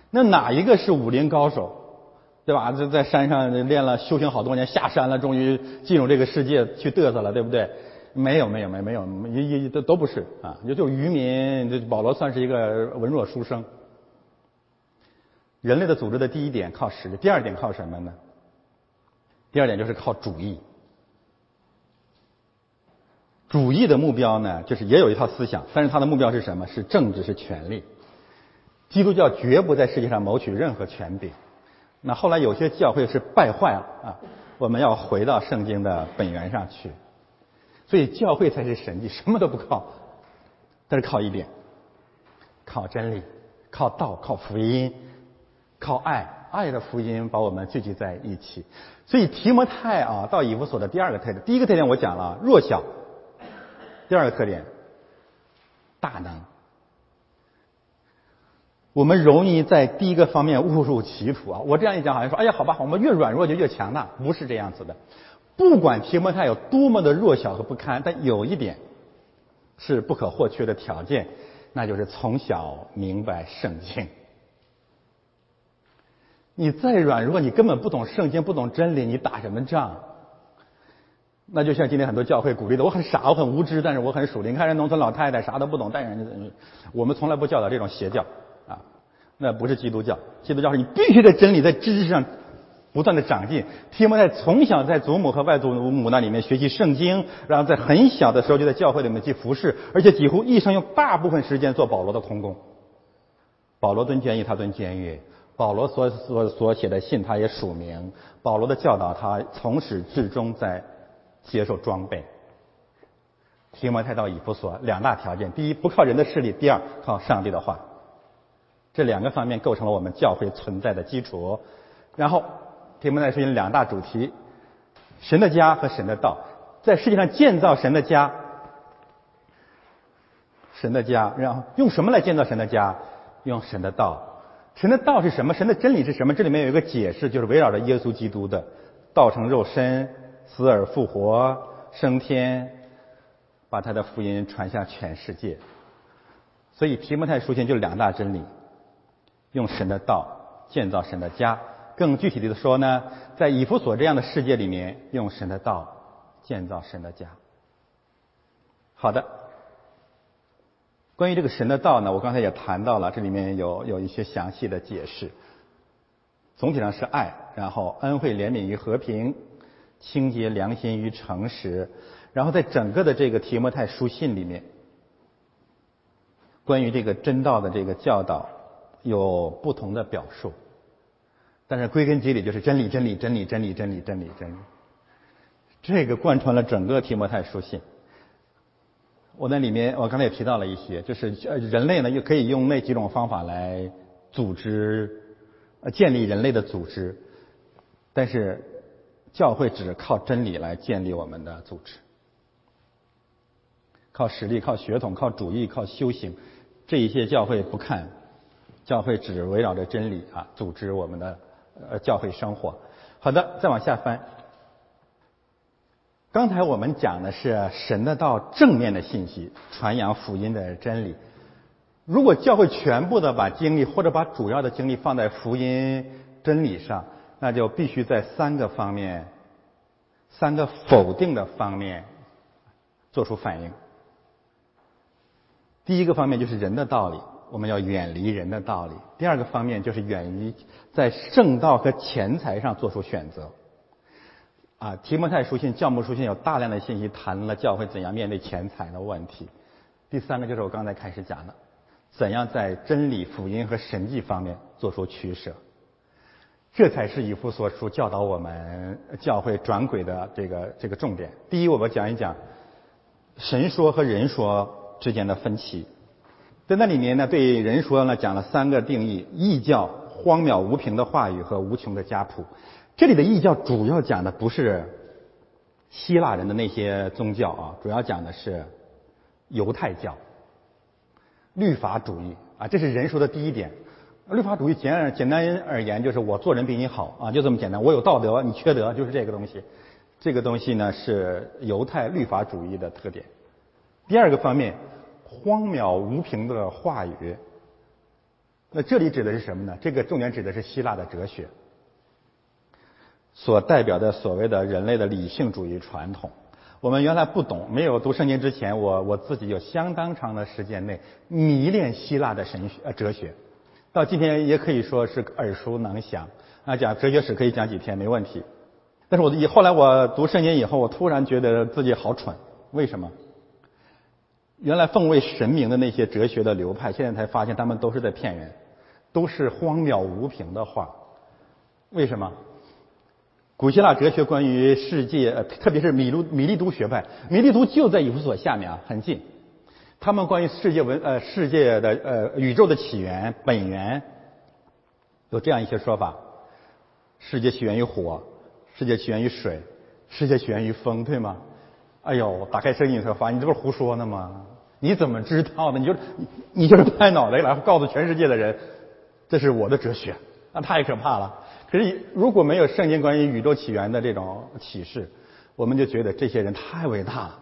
那哪一个是武林高手，对吧？在在山上练了修行好多年，下山了，终于进入这个世界去嘚瑟了，对不对？没有，没有，没，没有，也也都都不是啊！就就渔民，这保罗算是一个文弱书生。人类的组织的第一点靠实力，第二点靠什么呢？第二点就是靠主义。主义的目标呢，就是也有一套思想，但是它的目标是什么？是政治，是权力。基督教绝不在世界上谋取任何权柄。那后来有些教会是败坏了啊，我们要回到圣经的本源上去。所以教会才是神迹，什么都不靠，但是靠一点，靠真理，靠道，靠福音，靠爱，爱的福音把我们聚集在一起。所以提摩太啊，到以弗所的第二个特点，第一个特点我讲了弱小，第二个特点大能。我们容易在第一个方面误入歧途啊！我这样一讲，好像说，哎呀，好吧，我们越软弱就越强大，不是这样子的。不管提摩太有多么的弱小和不堪，但有一点是不可或缺的条件，那就是从小明白圣经。你再软弱，你根本不懂圣经，不懂真理，你打什么仗？那就像今天很多教会鼓励的，我很傻，我很无知，但是我很属灵。你看人农村老太太啥都不懂，但是我们从来不教导这种邪教。那不是基督教，基督教是你必须在真理、在知识上不断的长进。提摩太从小在祖母和外祖母那里面学习圣经，然后在很小的时候就在教会里面去服侍，而且几乎一生用大部分时间做保罗的童工。保罗蹲监狱，他蹲监狱；保罗所所所写的信，他也署名；保罗的教导，他从始至终在接受装备。提摩太到以弗所，两大条件：第一，不靠人的势力；第二，靠上帝的话。这两个方面构成了我们教会存在的基础。然后，提摩太说有两大主题：神的家和神的道。在世界上建造神的家，神的家，然后用什么来建造神的家？用神的道。神的道是什么？神的真理是什么？这里面有一个解释，就是围绕着耶稣基督的道成肉身、死而复活、升天，把他的福音传向全世界。所以提摩太书信就两大真理：用神的道建造神的家。更具体的说呢，在以弗所这样的世界里面，用神的道建造神的家。好的，关于这个神的道呢，我刚才也谈到了，这里面有有一些详细的解释。总体上是爱，然后恩惠怜悯与和平，清洁良心与诚实，然后在整个的这个提摩太书信里面，关于这个真道的这个教导有不同的表述。但是归根结底就是真理，真理，真理，真理，真理，真理，真理。这个贯穿了整个提摩太书信。我在里面，我刚才也提到了一些，就是，人类呢又可以用那几种方法来组织、呃建立人类的组织，但是教会只靠真理来建立我们的组织，靠实力、靠血统、靠主义、靠修行，这一些教会不看，教会只围绕着真理啊组织我们的。呃，教会生活。好的，再往下翻。刚才我们讲的是神的道正面的信息，传扬福音的真理。如果教会全部的把精力或者把主要的精力放在福音真理上，那就必须在三个方面、三个否定的方面做出反应。第一个方面就是人的道理。我们要远离人的道理。第二个方面就是远离在圣道和钱财上做出选择。啊，提摩太书信、教牧书信有大量的信息谈了教会怎样面对钱财的问题。第三个就是我刚才开始讲的，怎样在真理、福音和神迹方面做出取舍。这才是以弗所书教导我们教会转轨的这个这个重点。第一，我们讲一讲神说和人说之间的分歧。在那里面呢，对人说呢讲了三个定义：异教、荒谬无凭的话语和无穷的家谱。这里的异教主要讲的不是希腊人的那些宗教啊，主要讲的是犹太教、律法主义啊。这是人说的第一点。律法主义简而简单而言就是我做人比你好啊，就这么简单。我有道德，你缺德，就是这个东西。这个东西呢是犹太律法主义的特点。第二个方面。荒谬无凭的话语，那这里指的是什么呢？这个重点指的是希腊的哲学所代表的所谓的人类的理性主义传统。我们原来不懂，没有读圣经之前，我我自己有相当长的时间内迷恋希腊的神学呃哲学，到今天也可以说是耳熟能详啊。讲哲学史可以讲几天没问题，但是我以后来我读圣经以后，我突然觉得自己好蠢，为什么？原来奉为神明的那些哲学的流派，现在才发现他们都是在骗人，都是荒谬无凭的话。为什么？古希腊哲学关于世界，呃，特别是米卢米利都学派，米利都就在以弗所下面啊，很近。他们关于世界文呃世界的呃宇宙的起源本源，有这样一些说法：世界起源于火，世界起源于水，世界起源于风，对吗？哎呦，打开声音才发，你这不是胡说呢吗？你怎么知道的？你就你就是拍脑袋来告诉全世界的人，这是我的哲学，那太可怕了。可是如果没有圣经关于宇宙起源的这种启示，我们就觉得这些人太伟大了。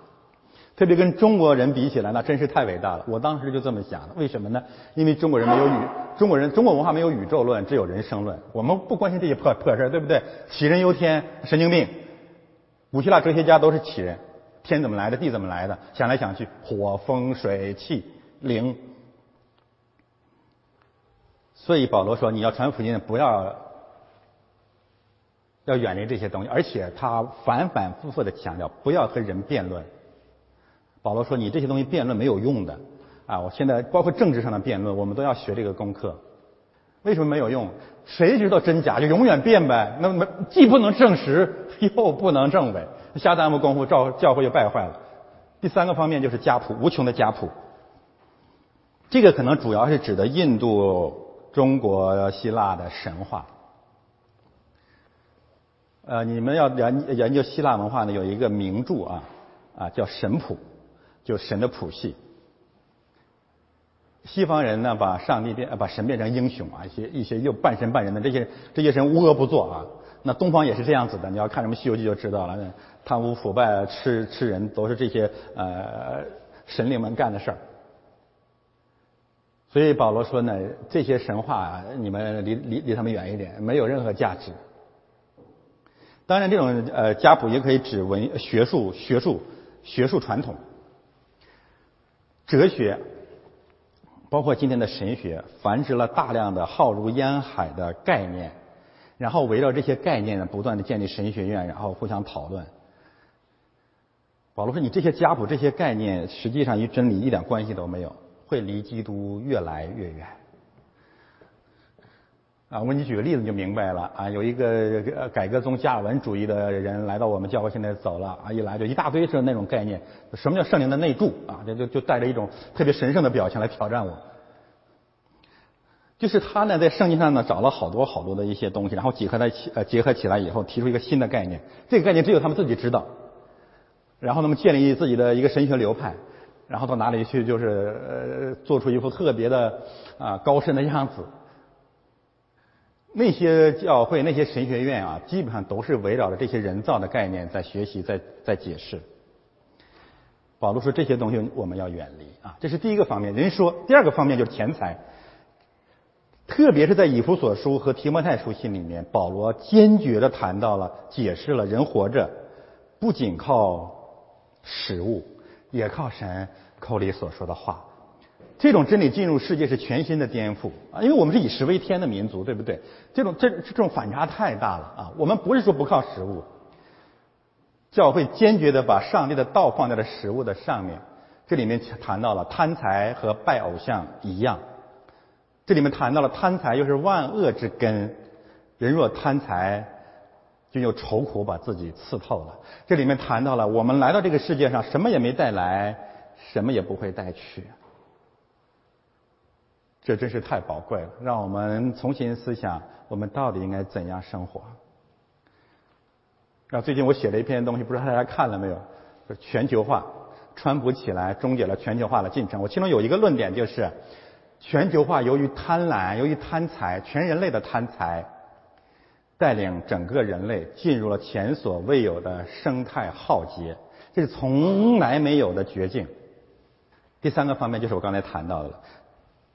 特别跟中国人比起来，那真是太伟大了。我当时就这么想的，为什么呢？因为中国人没有宇，中国人中国文化没有宇宙论，只有人生论。我们不关心这些破破事儿对不对？杞人忧天，神经病。古希腊哲学家都是杞人。天怎么来的？地怎么来的？想来想去，火、风、水、气、灵。所以保罗说：“你要传福音，不要要远离这些东西。”而且他反反复复的强调，不要和人辩论。保罗说：“你这些东西辩论没有用的啊！我现在包括政治上的辩论，我们都要学这个功课。为什么没有用？谁知道真假？就永远变呗。那么既不能证实，又不能证伪。”瞎耽误功夫，教教会就败坏了。第三个方面就是家谱，无穷的家谱。这个可能主要是指的印度、中国、希腊的神话。呃，你们要研研究希腊文化呢，有一个名著啊啊叫《神谱》，就神的谱系。西方人呢，把上帝变把神变成英雄啊，一些一些又半神半人的这些这些神无恶不作啊。那东方也是这样子的，你要看什么《西游记》就知道了，贪污腐败、吃吃人都是这些呃神灵们干的事儿。所以保罗说呢，这些神话你们离离离他们远一点，没有任何价值。当然，这种呃家谱也可以指文学术、学术、学术传统、哲学，包括今天的神学，繁殖了大量的浩如烟海的概念，然后围绕这些概念呢，不断的建立神学院，然后互相讨论。保罗说：“你这些家谱、这些概念，实际上与真理一点关系都没有。”会离基督越来越远啊！我给你举个例子，你就明白了啊。有一个改革宗加尔文主义的人来到我们教会，现在走了啊，一来就一大堆是那种概念。什么叫圣灵的内住啊？就就就带着一种特别神圣的表情来挑战我。就是他呢，在圣经上呢找了好多好多的一些东西，然后结合在一起呃结合起来以后，提出一个新的概念。这个概念只有他们自己知道。然后他们建立自己的一个神学流派。然后到哪里去，就是呃，做出一副特别的啊高深的样子。那些教会、那些神学院啊，基本上都是围绕着这些人造的概念在学习、在在解释。保罗说这些东西我们要远离啊，这是第一个方面。人说第二个方面就是钱财，特别是在以弗所书和提摩太书信里面，保罗坚决的谈到了、解释了人活着不仅靠食物。也靠神口里所说的话，这种真理进入世界是全新的颠覆啊！因为我们是以食为天的民族，对不对？这种这这种反差太大了啊！我们不是说不靠食物，教会坚决的把上帝的道放在了食物的上面。这里面谈到了贪财和拜偶像一样，这里面谈到了贪财又是万恶之根，人若贪财。就用愁苦把自己刺透了。这里面谈到了，我们来到这个世界上，什么也没带来，什么也不会带去。这真是太宝贵了，让我们重新思想，我们到底应该怎样生活。那，最近我写了一篇东西，不知道大家看了没有？就全球化，川普起来终结了全球化的进程。我其中有一个论点就是，全球化由于贪婪，由于贪财，全人类的贪财。带领整个人类进入了前所未有的生态浩劫，这是从来没有的绝境。第三个方面就是我刚才谈到的了，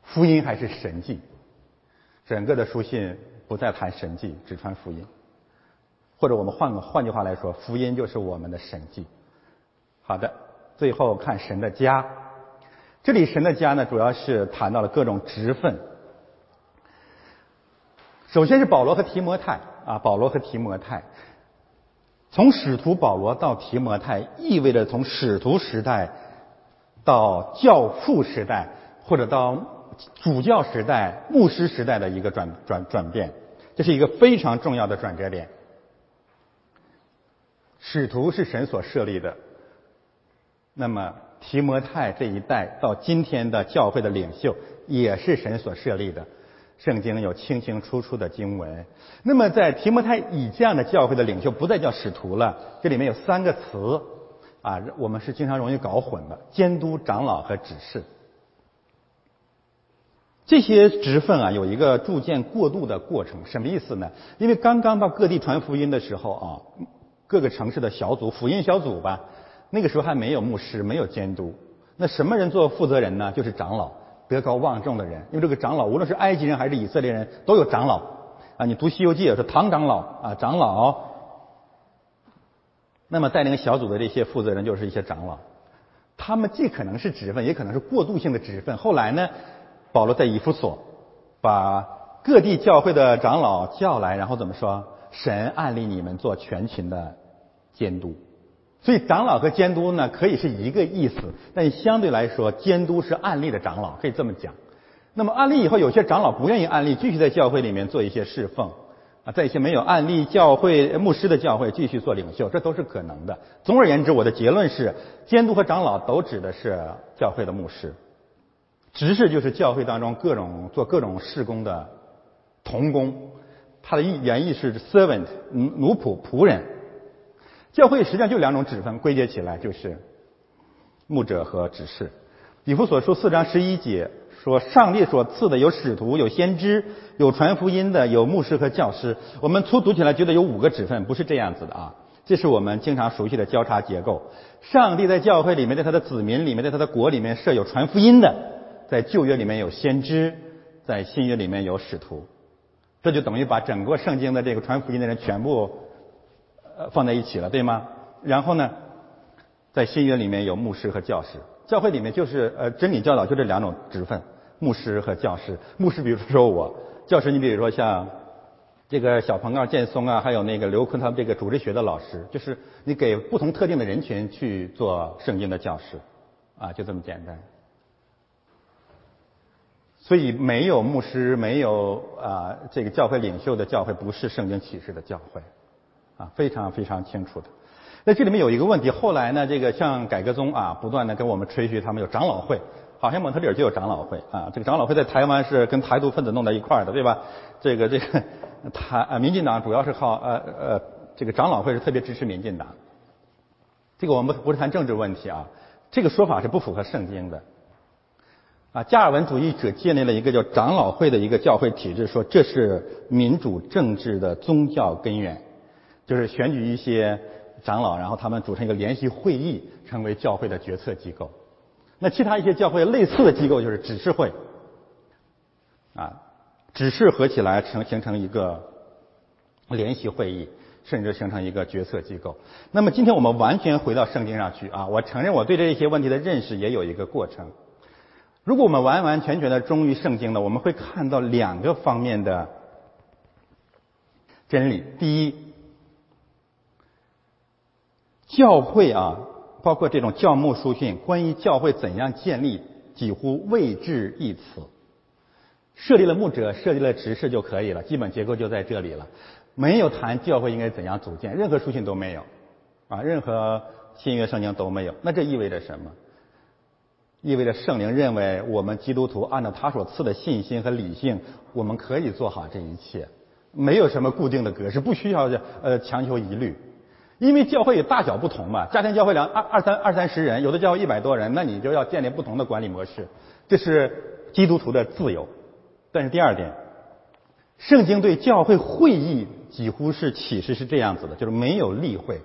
福音还是神迹。整个的书信不再谈神迹，只传福音。或者我们换个换句话来说，福音就是我们的神迹。好的，最后看神的家。这里神的家呢，主要是谈到了各种职分。首先是保罗和提摩太。啊，保罗和提摩太，从使徒保罗到提摩太，意味着从使徒时代到教父时代，或者到主教时代、牧师时代的一个转转转变，这是一个非常重要的转折点。使徒是神所设立的，那么提摩太这一代到今天的教会的领袖，也是神所设立的。圣经有清清楚楚的经文。那么，在提摩太以这样的教会的领袖不再叫使徒了。这里面有三个词啊，我们是经常容易搞混的：监督、长老和指示。这些职分啊，有一个逐渐过渡的过程。什么意思呢？因为刚刚到各地传福音的时候啊，各个城市的小组、福音小组吧，那个时候还没有牧师，没有监督。那什么人做负责人呢？就是长老。德高望重的人，因为这个长老，无论是埃及人还是以色列人，都有长老啊。你读《西游记》也是唐长老啊，长老。那么带领小组的这些负责人就是一些长老，他们既可能是职分，也可能是过渡性的职分。后来呢，保罗在以弗所把各地教会的长老叫来，然后怎么说？神案例你们做全群的监督。所以长老和监督呢，可以是一个意思，但相对来说，监督是案例的长老，可以这么讲。那么案例以后，有些长老不愿意案例，继续在教会里面做一些侍奉啊，在一些没有案例教会牧师的教会继续做领袖，这都是可能的。总而言之，我的结论是，监督和长老都指的是教会的牧师，执事就是教会当中各种做各种事工的童工，他的意原意是 servant 奴奴仆仆人。教会实际上就两种指分，归结起来就是牧者和执事。比弗所书四章十一节说上帝所赐的有使徒、有先知、有传福音的、有牧师和教师。我们粗读起来觉得有五个职分，不是这样子的啊。这是我们经常熟悉的交叉结构。上帝在教会里面，在他的子民里面，在他的国里面设有传福音的，在旧约里面有先知，在新约里面有使徒。这就等于把整个圣经的这个传福音的人全部呃放在一起了，对吗？然后呢，在新约里面有牧师和教师。教会里面就是呃真理教导就这两种职分，牧师和教师。牧师比如说我，教师你比如说像。这个小鹏啊、建松啊，还有那个刘坤他们这个主日学的老师，就是你给不同特定的人群去做圣经的教师，啊，就这么简单。所以没有牧师，没有啊这个教会领袖的教会，不是圣经启示的教会，啊，非常非常清楚的。那这里面有一个问题，后来呢，这个像改革宗啊，不断的跟我们吹嘘他们有长老会。好像蒙特利尔就有长老会啊，这个长老会在台湾是跟台独分子弄在一块儿的，对吧？这个这个台啊，民进党主要是靠呃呃，这个长老会是特别支持民进党。这个我们不是谈政治问题啊，这个说法是不符合圣经的。啊，加尔文主义者建立了一个叫长老会的一个教会体制，说这是民主政治的宗教根源，就是选举一些长老，然后他们组成一个联席会议，成为教会的决策机构。那其他一些教会类似的机构就是指示会，啊，指示合起来成形成一个联席会议，甚至形成一个决策机构。那么今天我们完全回到圣经上去啊，我承认我对这一些问题的认识也有一个过程。如果我们完完全全的忠于圣经呢，我们会看到两个方面的真理。第一，教会啊。包括这种教牧书信，关于教会怎样建立，几乎未置一词。设立了牧者，设立了执事就可以了，基本结构就在这里了。没有谈教会应该怎样组建，任何书信都没有，啊，任何新约圣经都没有。那这意味着什么？意味着圣灵认为我们基督徒按照他所赐的信心和理性，我们可以做好这一切，没有什么固定的格式，不需要呃强求一律。因为教会有大小不同嘛，家庭教会两二二三二三十人，有的教会一百多人，那你就要建立不同的管理模式，这是基督徒的自由。但是第二点，圣经对教会会议几乎是启示是这样子的，就是没有例会，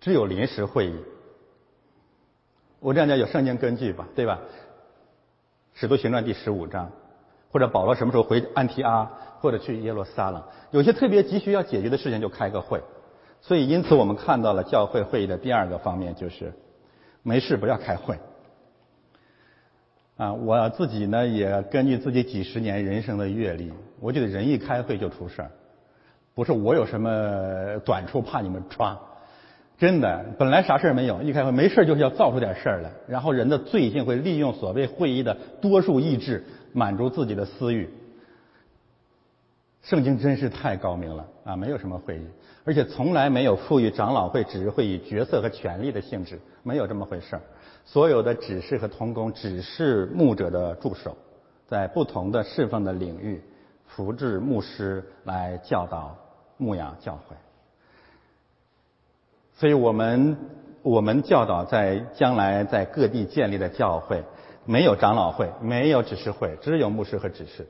只有临时会议。我这样讲有圣经根据吧，对吧？使徒行传第十五章，或者保罗什么时候回安提阿，或者去耶路撒冷，有些特别急需要解决的事情就开个会。所以，因此我们看到了教会会议的第二个方面，就是没事不要开会。啊，我自己呢也根据自己几十年人生的阅历，我觉得人一开会就出事儿，不是我有什么短处怕你们抓，真的，本来啥事儿没有，一开会没事儿就是要造出点事儿来，然后人的罪性会利用所谓会议的多数意志满足自己的私欲。圣经真是太高明了啊，没有什么会议。而且从来没有赋予长老会指示会议角色和权力的性质，没有这么回事儿。所有的指示和同工只是牧者的助手，在不同的侍奉的领域扶持牧师来教导牧养教会。所以我们我们教导在将来在各地建立的教会，没有长老会，没有指示会，只有牧师和指示。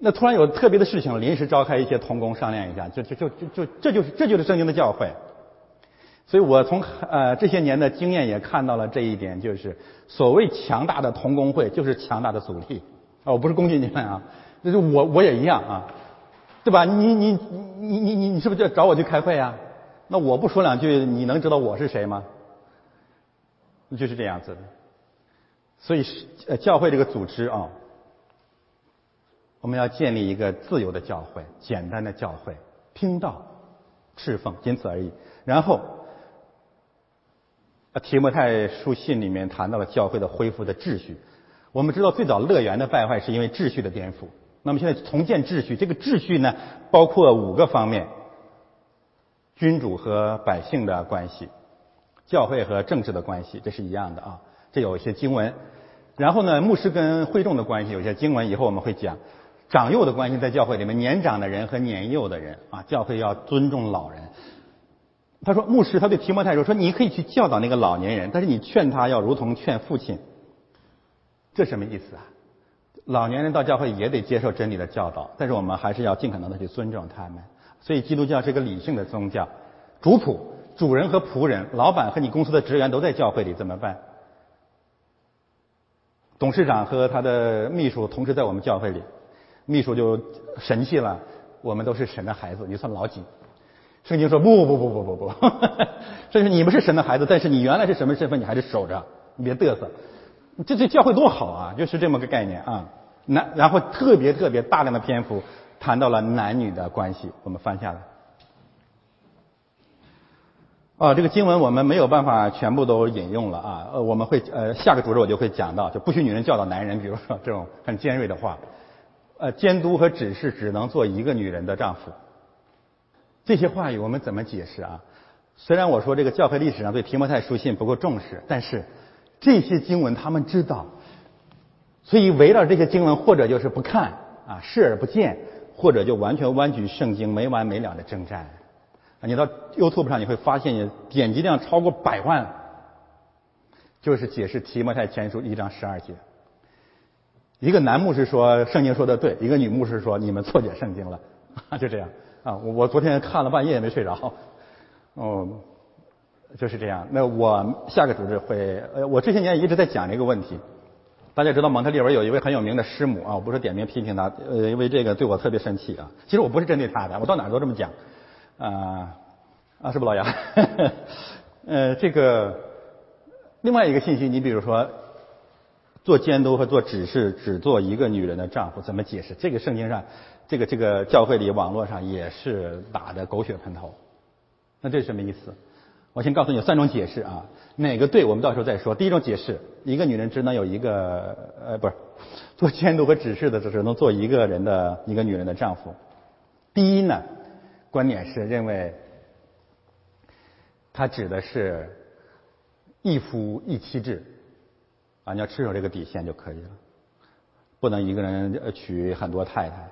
那突然有特别的事情，临时召开一些同工商量一下，就就就就就这就是这就是圣经的教诲。所以我从呃这些年的经验也看到了这一点，就是所谓强大的同工会就是强大的阻力啊！我不是攻击你们啊，就是我我也一样啊，对吧？你你你你你你是不是就找我去开会啊？那我不说两句，你能知道我是谁吗？就是这样子的。所以是呃教会这个组织啊。我们要建立一个自由的教会，简单的教会，听道、侍奉，仅此而已。然后，提摩太书信里面谈到了教会的恢复的秩序。我们知道，最早乐园的败坏是因为秩序的颠覆。那么现在重建秩序，这个秩序呢，包括五个方面：君主和百姓的关系，教会和政治的关系，这是一样的啊。这有一些经文。然后呢，牧师跟会众的关系，有些经文以后我们会讲。长幼的关系在教会里面，年长的人和年幼的人啊，教会要尊重老人。他说，牧师他对提摩太说：“说你可以去教导那个老年人，但是你劝他要如同劝父亲。这什么意思啊？老年人到教会也得接受真理的教导，但是我们还是要尽可能的去尊重他们。所以基督教是一个理性的宗教，主仆、主人和仆人、老板和你公司的职员都在教会里，怎么办？董事长和他的秘书同时在我们教会里，秘书就神气了，我们都是神的孩子，你算老几？圣经说不不不不不不，这是 你们是神的孩子，但是你原来是什么身份，你还是守着，你别嘚瑟。这这教会多好啊，就是这么个概念啊。那，然后特别特别大量的篇幅谈到了男女的关系，我们翻下来。啊，这个经文我们没有办法全部都引用了啊，呃，我们会呃下个主日我就会讲到，就不许女人教导男人，比如说这种很尖锐的话，呃，监督和指示只能做一个女人的丈夫。这些话语我们怎么解释啊？虽然我说这个教会历史上对提摩太书信不够重视，但是这些经文他们知道，所以围绕这些经文，或者就是不看啊，视而不见，或者就完全弯曲圣经，没完没了的征战。你到 YouTube 上你会发现，点击量超过百万，就是解释提摩太前书一章十二节。一个男牧师说圣经说的对，一个女牧师说你们错解圣经了，就这样。啊，我我昨天看了半夜也没睡着，哦，就是这样。那我下个组织会，呃，我这些年一直在讲这个问题。大家知道蒙特利尔有一位很有名的师母啊，我不是点名批评他，呃，因为这个对我特别生气啊。其实我不是针对他的，我到哪都这么讲。啊啊，是不老杨？呃，这个另外一个信息，你比如说做监督和做指示，只做一个女人的丈夫，怎么解释？这个圣经上。这个这个教会里网络上也是打的狗血喷头，那这是什么意思？我先告诉你三种解释啊，哪个对我们到时候再说。第一种解释，一个女人只能有一个呃，不是做监督和指示的，只能做一个人的一个女人的丈夫。第一呢，观点是认为，它指的是一夫一妻制啊，你要持守这个底线就可以了，不能一个人娶很多太太。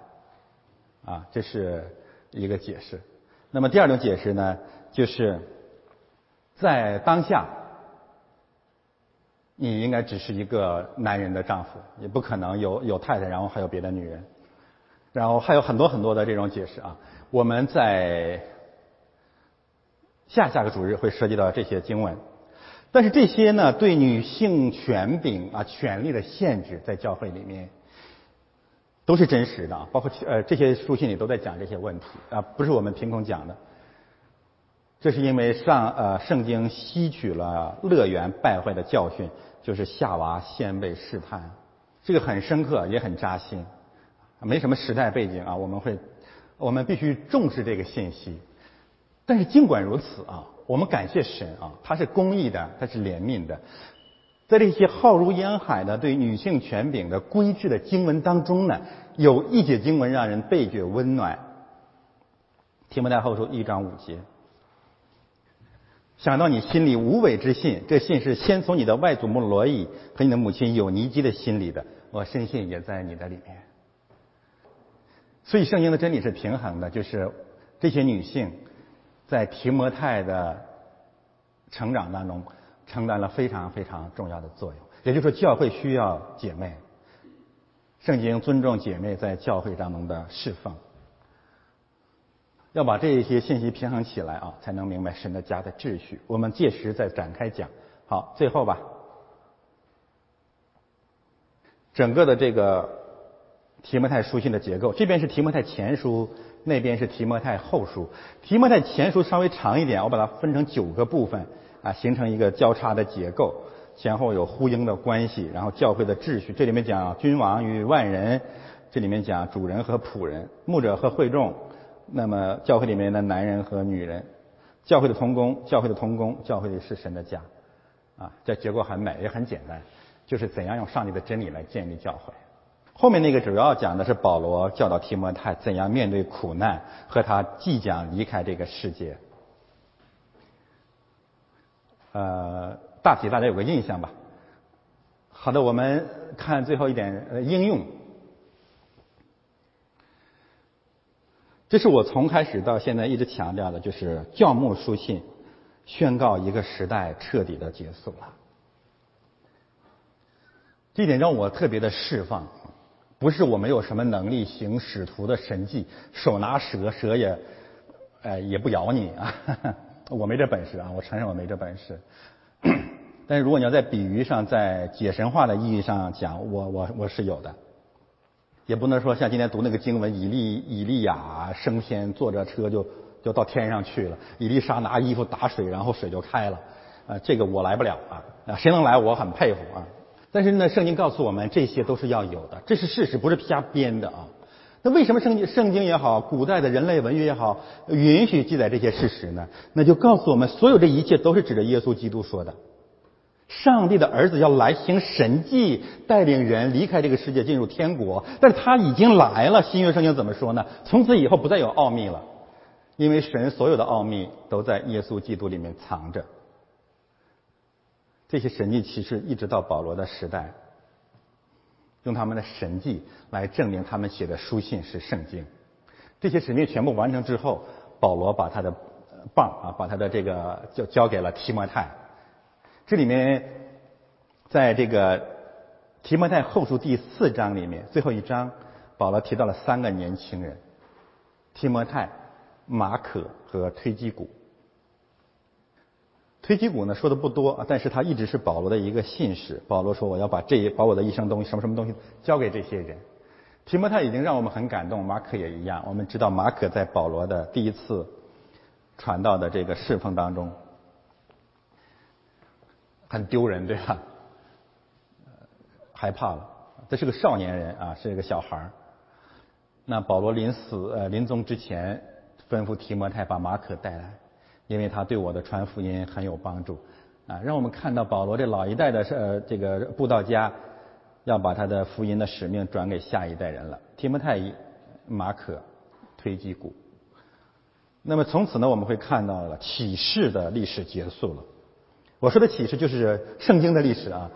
啊，这是一个解释。那么第二种解释呢，就是在当下，你应该只是一个男人的丈夫，也不可能有有太太，然后还有别的女人，然后还有很多很多的这种解释啊。我们在下下个主日会涉及到这些经文，但是这些呢，对女性权柄啊、权利的限制，在教会里面。都是真实的，包括呃这些书信里都在讲这些问题啊，不是我们凭空讲的。这是因为上呃圣经吸取了乐园败坏的教训，就是夏娃先被试探，这个很深刻也很扎心，没什么时代背景啊，我们会我们必须重视这个信息。但是尽管如此啊，我们感谢神啊，他是公义的，他是怜悯的。在这些浩如烟海的对女性权柄的规制的经文当中呢，有一节经文让人倍觉温暖。提摩太后书一章五节，想到你心里无伪之信，这信是先从你的外祖母罗伊和你的母亲有尼基的心里的，我深信也在你的里面。所以圣经的真理是平衡的，就是这些女性在提摩太的成长当中。承担了非常非常重要的作用，也就是说，教会需要姐妹。圣经尊重姐妹在教会当中的侍奉，要把这一些信息平衡起来啊，才能明白神的家的秩序。我们届时再展开讲。好，最后吧，整个的这个提摩太书信的结构，这边是提摩太前书，那边是提摩太后书。提摩太前书稍微长一点，我把它分成九个部分。啊，形成一个交叉的结构，前后有呼应的关系，然后教会的秩序，这里面讲君王与万人，这里面讲主人和仆人，牧者和会众，那么教会里面的男人和女人，教会的同工，教会的同工，教会里是神的家，啊，这结构很美，也很简单，就是怎样用上帝的真理来建立教会。后面那个主要讲的是保罗教导提摩太怎样面对苦难和他即将离开这个世界。呃，大体大家有个印象吧。好的，我们看最后一点呃应用。这是我从开始到现在一直强调的，就是教牧书信宣告一个时代彻底的结束了。这点让我特别的释放。不是我没有什么能力行使徒的神迹，手拿蛇，蛇也，哎，也不咬你啊！我没这本事啊，我承认我没这本事。但是如果你要在比喻上，在解神话的意义上讲，我我我是有的。也不能说像今天读那个经文，以利以利亚升天，坐着车就就到天上去了。以利沙拿衣服打水，然后水就开了。啊，这个我来不了啊！啊，谁能来，我很佩服啊。但是呢，圣经告诉我们，这些都是要有的，这是事实，不是瞎编的啊。那为什么圣经圣经也好，古代的人类文学也好，允许记载这些事实呢？那就告诉我们，所有这一切都是指着耶稣基督说的。上帝的儿子要来行神迹，带领人离开这个世界，进入天国。但是他已经来了。新约圣经怎么说呢？从此以后不再有奥秘了，因为神所有的奥秘都在耶稣基督里面藏着。这些神迹其实一直到保罗的时代，用他们的神迹来证明他们写的书信是圣经。这些神迹全部完成之后，保罗把他的棒啊，把他的这个交交给了提摩太。这里面，在这个提摩太后书第四章里面最后一章，保罗提到了三个年轻人：提摩太、马可和推基古。推基古呢说的不多，但是他一直是保罗的一个信使。保罗说：“我要把这一把我的一生东西，什么什么东西交给这些人。”提摩太已经让我们很感动，马可也一样。我们知道马可在保罗的第一次传道的这个侍奉当中很丢人，对吧？害怕了，这是个少年人啊，是一个小孩儿。那保罗临死呃临终之前吩咐提摩太把马可带来。因为他对我的传福音很有帮助，啊，让我们看到保罗这老一代的呃这个布道家要把他的福音的使命转给下一代人了。提摩太、马可、推基古。那么从此呢，我们会看到了启示的历史结束了。我说的启示就是圣经的历史啊，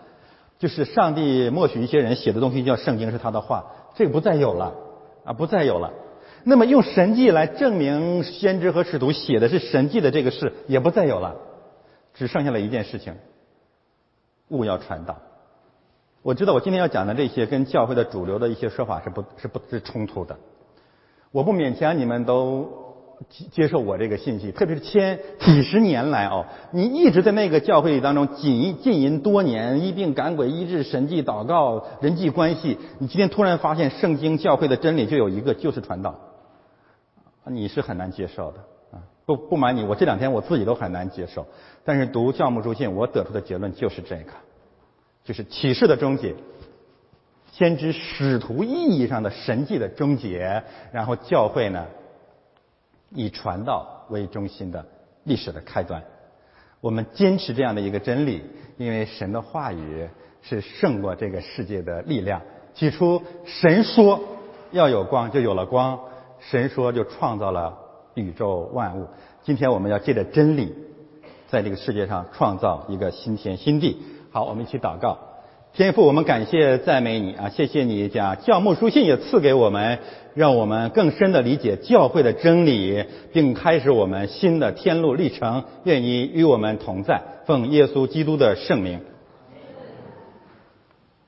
就是上帝默许一些人写的东西叫圣经是他的话，这个不再有了啊，不再有了。那么用神迹来证明先知和使徒写的是神迹的这个事也不再有了，只剩下了一件事情：勿要传道。我知道我今天要讲的这些跟教会的主流的一些说法是不是不是冲突的。我不勉强你们都接接受我这个信息，特别是千几十年来哦，你一直在那个教会当中浸浸淫多年，医病赶鬼、医治神迹、祷告、人际关系，你今天突然发现圣经教会的真理就有一个，就是传道。你是很难接受的啊！不不瞒你，我这两天我自己都很难接受。但是读教牧书信，我得出的结论就是这个，就是启示的终结，先知使徒意义上的神迹的终结，然后教会呢以传道为中心的历史的开端。我们坚持这样的一个真理，因为神的话语是胜过这个世界的力量。起初神说要有光，就有了光。神说就创造了宇宙万物。今天我们要借着真理，在这个世界上创造一个新天新地。好，我们一起祷告。天父，我们感谢赞美你啊！谢谢你将教牧书信也赐给我们，让我们更深的理解教会的真理，并开始我们新的天路历程。愿你与我们同在。奉耶稣基督的圣名。